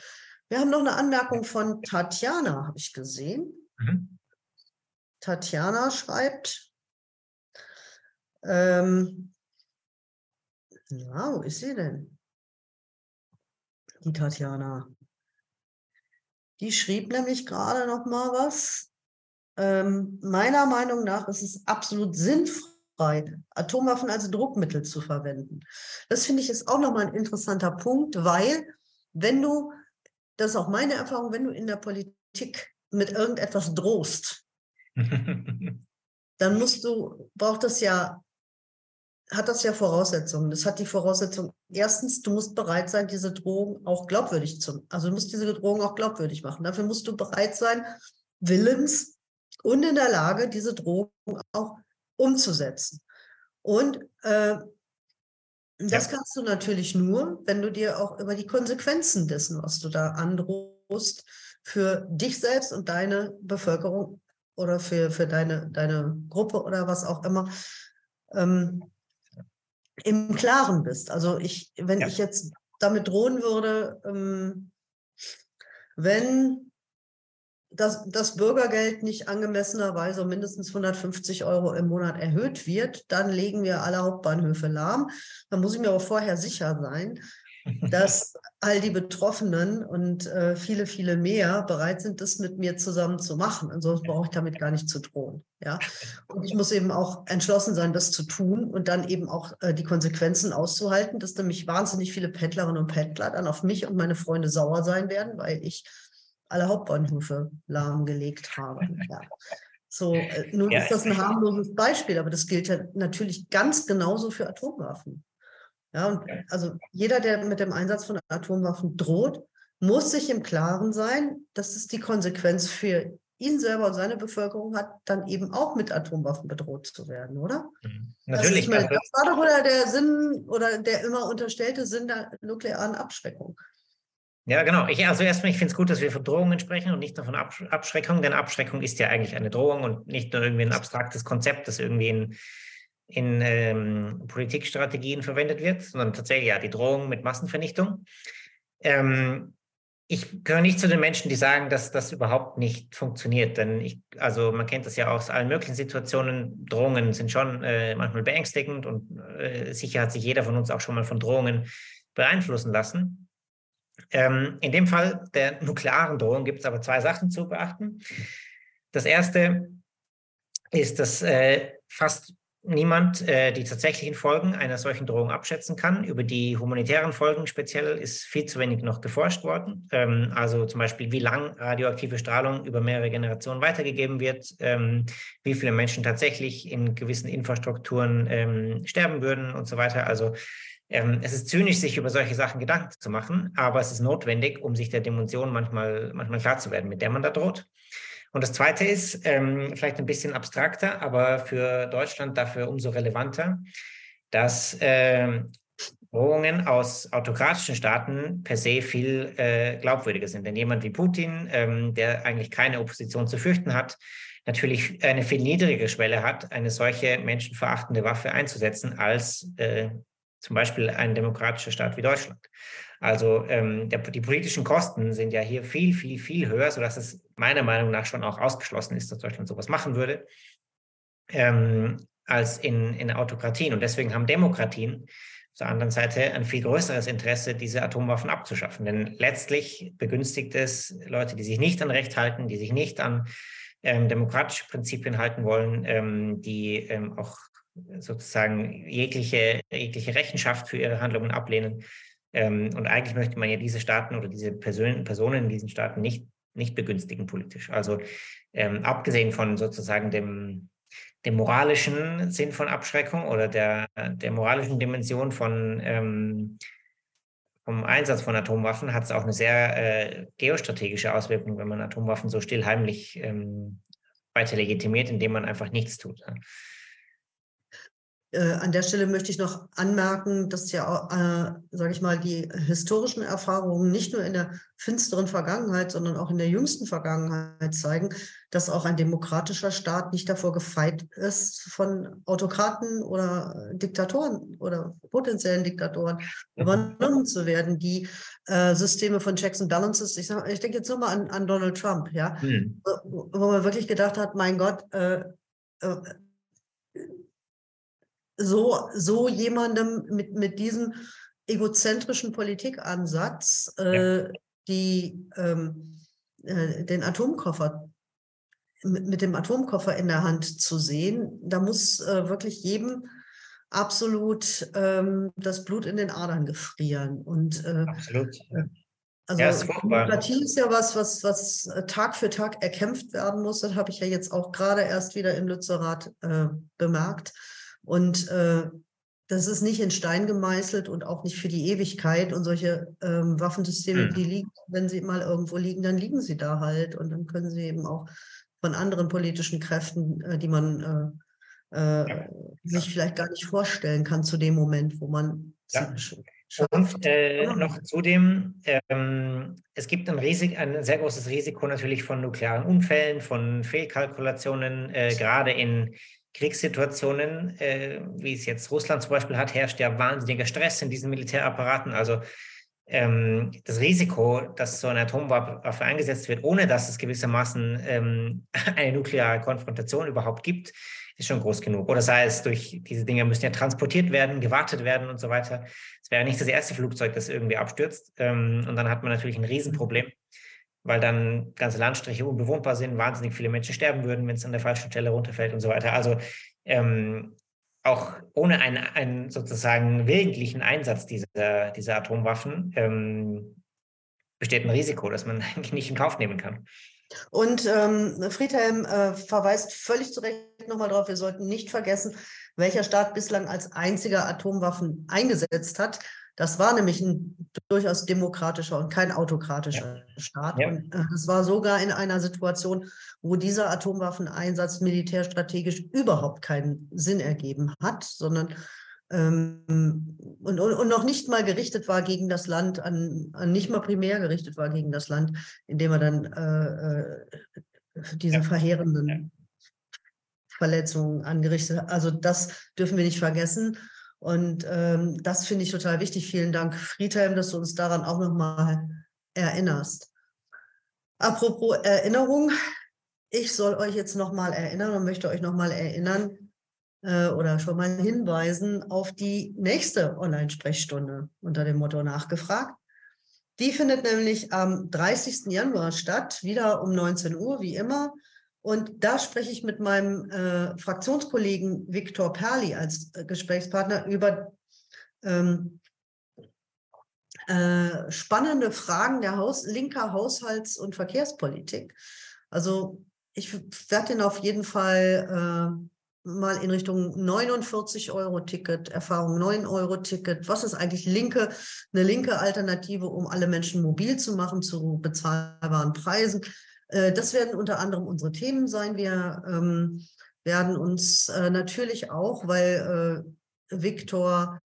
Wir haben noch eine Anmerkung von Tatjana, habe ich gesehen. Mhm. Tatjana schreibt, ähm, ja, wo ist sie denn? Die Tatjana. Die schrieb nämlich gerade noch mal was. Ähm, meiner Meinung nach ist es absolut sinnfrei, Atomwaffen als Druckmittel zu verwenden. Das finde ich ist auch noch mal ein interessanter Punkt, weil wenn du, das ist auch meine Erfahrung, wenn du in der Politik mit irgendetwas drohst, dann musst du, braucht das ja hat das ja Voraussetzungen. Das hat die Voraussetzung, erstens, du musst bereit sein, diese Drohung auch glaubwürdig zu, also du musst diese Drohung auch glaubwürdig machen. Dafür musst du bereit sein, willens und in der Lage, diese Drohung auch umzusetzen. Und äh, das ja. kannst du natürlich nur, wenn du dir auch über die Konsequenzen dessen, was du da androhst, für dich selbst und deine Bevölkerung oder für, für deine, deine Gruppe oder was auch immer, ähm, im Klaren bist. Also ich, wenn ja. ich jetzt damit drohen würde, ähm, wenn das, das Bürgergeld nicht angemessenerweise mindestens 150 Euro im Monat erhöht wird, dann legen wir alle Hauptbahnhöfe lahm. Da muss ich mir aber vorher sicher sein, dass all die Betroffenen und äh, viele, viele mehr bereit sind, das mit mir zusammen zu machen. Ansonsten brauche ich damit gar nicht zu drohen. Ja? Und ich muss eben auch entschlossen sein, das zu tun und dann eben auch äh, die Konsequenzen auszuhalten, dass nämlich wahnsinnig viele Pendlerinnen und Pendler dann auf mich und meine Freunde sauer sein werden, weil ich alle Hauptbahnhöfe lahmgelegt habe. Ja. So, äh, nun ja, ist das ein harmloses Beispiel, aber das gilt ja natürlich ganz genauso für Atomwaffen. Ja, und also jeder, der mit dem Einsatz von Atomwaffen droht, muss sich im Klaren sein, dass es die Konsequenz für ihn selber und seine Bevölkerung hat, dann eben auch mit Atomwaffen bedroht zu werden, oder? Mhm. Natürlich. Das, meine, das war doch oder der Sinn oder der immer unterstellte Sinn der nuklearen Abschreckung. Ja, genau. Ich, also erstmal, ich finde es gut, dass wir von Drohungen sprechen und nicht nur von Abschreckung, denn Abschreckung ist ja eigentlich eine Drohung und nicht nur irgendwie ein abstraktes Konzept, das irgendwie in in ähm, Politikstrategien verwendet wird, sondern tatsächlich ja die Drohung mit Massenvernichtung. Ähm, ich gehöre nicht zu den Menschen, die sagen, dass das überhaupt nicht funktioniert, denn ich, also man kennt das ja aus allen möglichen Situationen. Drohungen sind schon äh, manchmal beängstigend und äh, sicher hat sich jeder von uns auch schon mal von Drohungen beeinflussen lassen. Ähm, in dem Fall der nuklearen Drohung gibt es aber zwei Sachen zu beachten. Das erste ist, dass äh, fast niemand äh, die tatsächlichen Folgen einer solchen Drohung abschätzen kann. Über die humanitären Folgen speziell ist viel zu wenig noch geforscht worden. Ähm, also zum Beispiel, wie lang radioaktive Strahlung über mehrere Generationen weitergegeben wird, ähm, wie viele Menschen tatsächlich in gewissen Infrastrukturen ähm, sterben würden und so weiter. Also ähm, es ist zynisch, sich über solche Sachen Gedanken zu machen, aber es ist notwendig, um sich der Dimension manchmal, manchmal klar zu werden, mit der man da droht. Und das Zweite ist ähm, vielleicht ein bisschen abstrakter, aber für Deutschland dafür umso relevanter, dass äh, Drohungen aus autokratischen Staaten per se viel äh, glaubwürdiger sind. Denn jemand wie Putin, ähm, der eigentlich keine Opposition zu fürchten hat, natürlich eine viel niedrigere Schwelle hat, eine solche menschenverachtende Waffe einzusetzen als äh, zum Beispiel ein demokratischer Staat wie Deutschland. Also ähm, der, die politischen Kosten sind ja hier viel, viel, viel höher, sodass es meiner Meinung nach schon auch ausgeschlossen ist, dass Deutschland sowas machen würde, ähm, als in, in Autokratien. Und deswegen haben Demokratien auf der anderen Seite ein viel größeres Interesse, diese Atomwaffen abzuschaffen. Denn letztlich begünstigt es Leute, die sich nicht an Recht halten, die sich nicht an ähm, demokratische Prinzipien halten wollen, ähm, die ähm, auch sozusagen jegliche, jegliche Rechenschaft für ihre Handlungen ablehnen. Ähm, und eigentlich möchte man ja diese Staaten oder diese Person, Personen in diesen Staaten nicht, nicht begünstigen politisch. Also ähm, abgesehen von sozusagen dem, dem moralischen Sinn von Abschreckung oder der, der moralischen Dimension von ähm, vom Einsatz von Atomwaffen hat es auch eine sehr äh, geostrategische Auswirkung, wenn man Atomwaffen so stillheimlich ähm, weiter legitimiert, indem man einfach nichts tut. Äh, an der Stelle möchte ich noch anmerken, dass ja, äh, sage ich mal, die historischen Erfahrungen nicht nur in der finsteren Vergangenheit, sondern auch in der jüngsten Vergangenheit zeigen, dass auch ein demokratischer Staat nicht davor gefeit ist, von Autokraten oder Diktatoren oder potenziellen Diktatoren übernommen zu werden, die äh, Systeme von Checks and Balances, ich, sag, ich denke jetzt nur mal an, an Donald Trump, ja, mhm. wo, wo, man wirklich gedacht hat, mein Gott, äh, äh, so, so jemandem mit, mit diesem egozentrischen Politikansatz äh, ja. die, ähm, äh, den Atomkoffer mit, mit, dem Atomkoffer in der Hand zu sehen, da muss äh, wirklich jedem absolut ähm, das Blut in den Adern gefrieren. Und äh, absolut. Äh, also ja, Demokratie ist ja was, was, was äh, Tag für Tag erkämpft werden muss. Das habe ich ja jetzt auch gerade erst wieder im Lützerath äh, bemerkt. Und äh, das ist nicht in Stein gemeißelt und auch nicht für die Ewigkeit. Und solche ähm, Waffensysteme, mhm. die liegen, wenn sie mal irgendwo liegen, dann liegen sie da halt. Und dann können sie eben auch von anderen politischen Kräften, äh, die man äh, äh ja. sich vielleicht gar nicht vorstellen kann zu dem Moment, wo man ja. Und äh, noch zudem, ähm, es gibt ein, Risik, ein sehr großes Risiko natürlich von nuklearen Unfällen, von Fehlkalkulationen, äh, gerade in Kriegssituationen, äh, wie es jetzt Russland zum Beispiel hat, herrscht ja wahnsinniger Stress in diesen Militärapparaten. Also ähm, das Risiko, dass so eine Atomwaffe eingesetzt wird, ohne dass es gewissermaßen ähm, eine nukleare Konfrontation überhaupt gibt, ist schon groß genug. Oder sei es durch, diese Dinge müssen ja transportiert werden, gewartet werden und so weiter. Es wäre nicht das erste Flugzeug, das irgendwie abstürzt. Ähm, und dann hat man natürlich ein Riesenproblem weil dann ganze Landstriche unbewohnbar sind, wahnsinnig viele Menschen sterben würden, wenn es an der falschen Stelle runterfällt und so weiter. Also ähm, auch ohne einen, einen sozusagen willentlichen Einsatz dieser, dieser Atomwaffen ähm, besteht ein Risiko, das man eigentlich nicht in Kauf nehmen kann. Und ähm, Friedhelm äh, verweist völlig zu Recht nochmal darauf, wir sollten nicht vergessen, welcher Staat bislang als einziger Atomwaffen eingesetzt hat. Das war nämlich ein durchaus demokratischer und kein autokratischer ja. Staat. Ja. Und äh, es war sogar in einer Situation, wo dieser Atomwaffeneinsatz militärstrategisch überhaupt keinen Sinn ergeben hat, sondern ähm, und, und, noch nicht mal gerichtet war gegen das Land, an, an, nicht mal primär gerichtet war gegen das Land, indem er dann äh, äh diese ja. verheerenden Verletzungen angerichtet hat. Also das dürfen wir nicht vergessen. Und ähm, das finde ich total wichtig. Vielen Dank, Friedhelm, dass du uns daran auch nochmal erinnerst. Apropos Erinnerung, ich soll euch jetzt nochmal erinnern und möchte euch nochmal erinnern äh, oder schon mal hinweisen auf die nächste Online-Sprechstunde unter dem Motto Nachgefragt. Die findet nämlich am 30. Januar statt, wieder um 19 Uhr, wie immer. Und da spreche ich mit meinem äh, Fraktionskollegen Viktor Perli als äh, Gesprächspartner über ähm, äh, spannende Fragen der Haus linker Haushalts- und Verkehrspolitik. Also ich werde den auf jeden Fall äh, mal in Richtung 49 Euro Ticket, Erfahrung 9 Euro Ticket. Was ist eigentlich linke, eine linke Alternative, um alle Menschen mobil zu machen zu bezahlbaren Preisen? Äh, das werden unter anderem unsere Themen sein. Wir ähm, werden uns äh, natürlich auch, weil äh, Viktor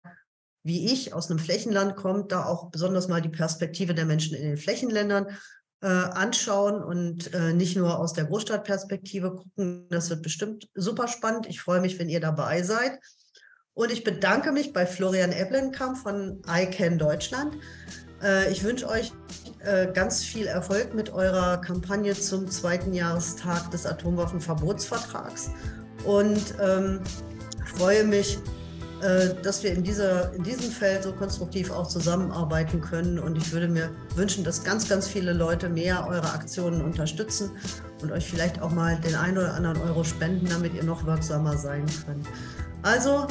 wie ich aus einem Flächenland kommt, da auch besonders mal die Perspektive der Menschen in den Flächenländern äh, anschauen und äh, nicht nur aus der Großstadtperspektive gucken. Das wird bestimmt super spannend. Ich freue mich, wenn ihr dabei seid. Und ich bedanke mich bei Florian Eblenkamp von ICANN Deutschland. Äh, ich wünsche euch äh, ganz viel Erfolg mit eurer Kampagne zum zweiten Jahrestag des Atomwaffenverbotsvertrags und ähm, freue mich, äh, dass wir in, dieser, in diesem Feld so konstruktiv auch zusammenarbeiten können. Und ich würde mir wünschen, dass ganz, ganz viele Leute mehr eure Aktionen unterstützen und euch vielleicht auch mal den einen oder anderen Euro spenden, damit ihr noch wirksamer sein könnt. Also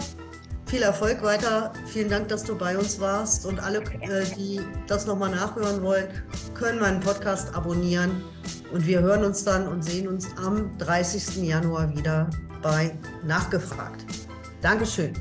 viel Erfolg weiter. Vielen Dank, dass du bei uns warst. Und alle, äh, die das nochmal nachhören wollen, können meinen Podcast abonnieren. Und wir hören uns dann und sehen uns am 30. Januar wieder bei Nachgefragt. Dankeschön.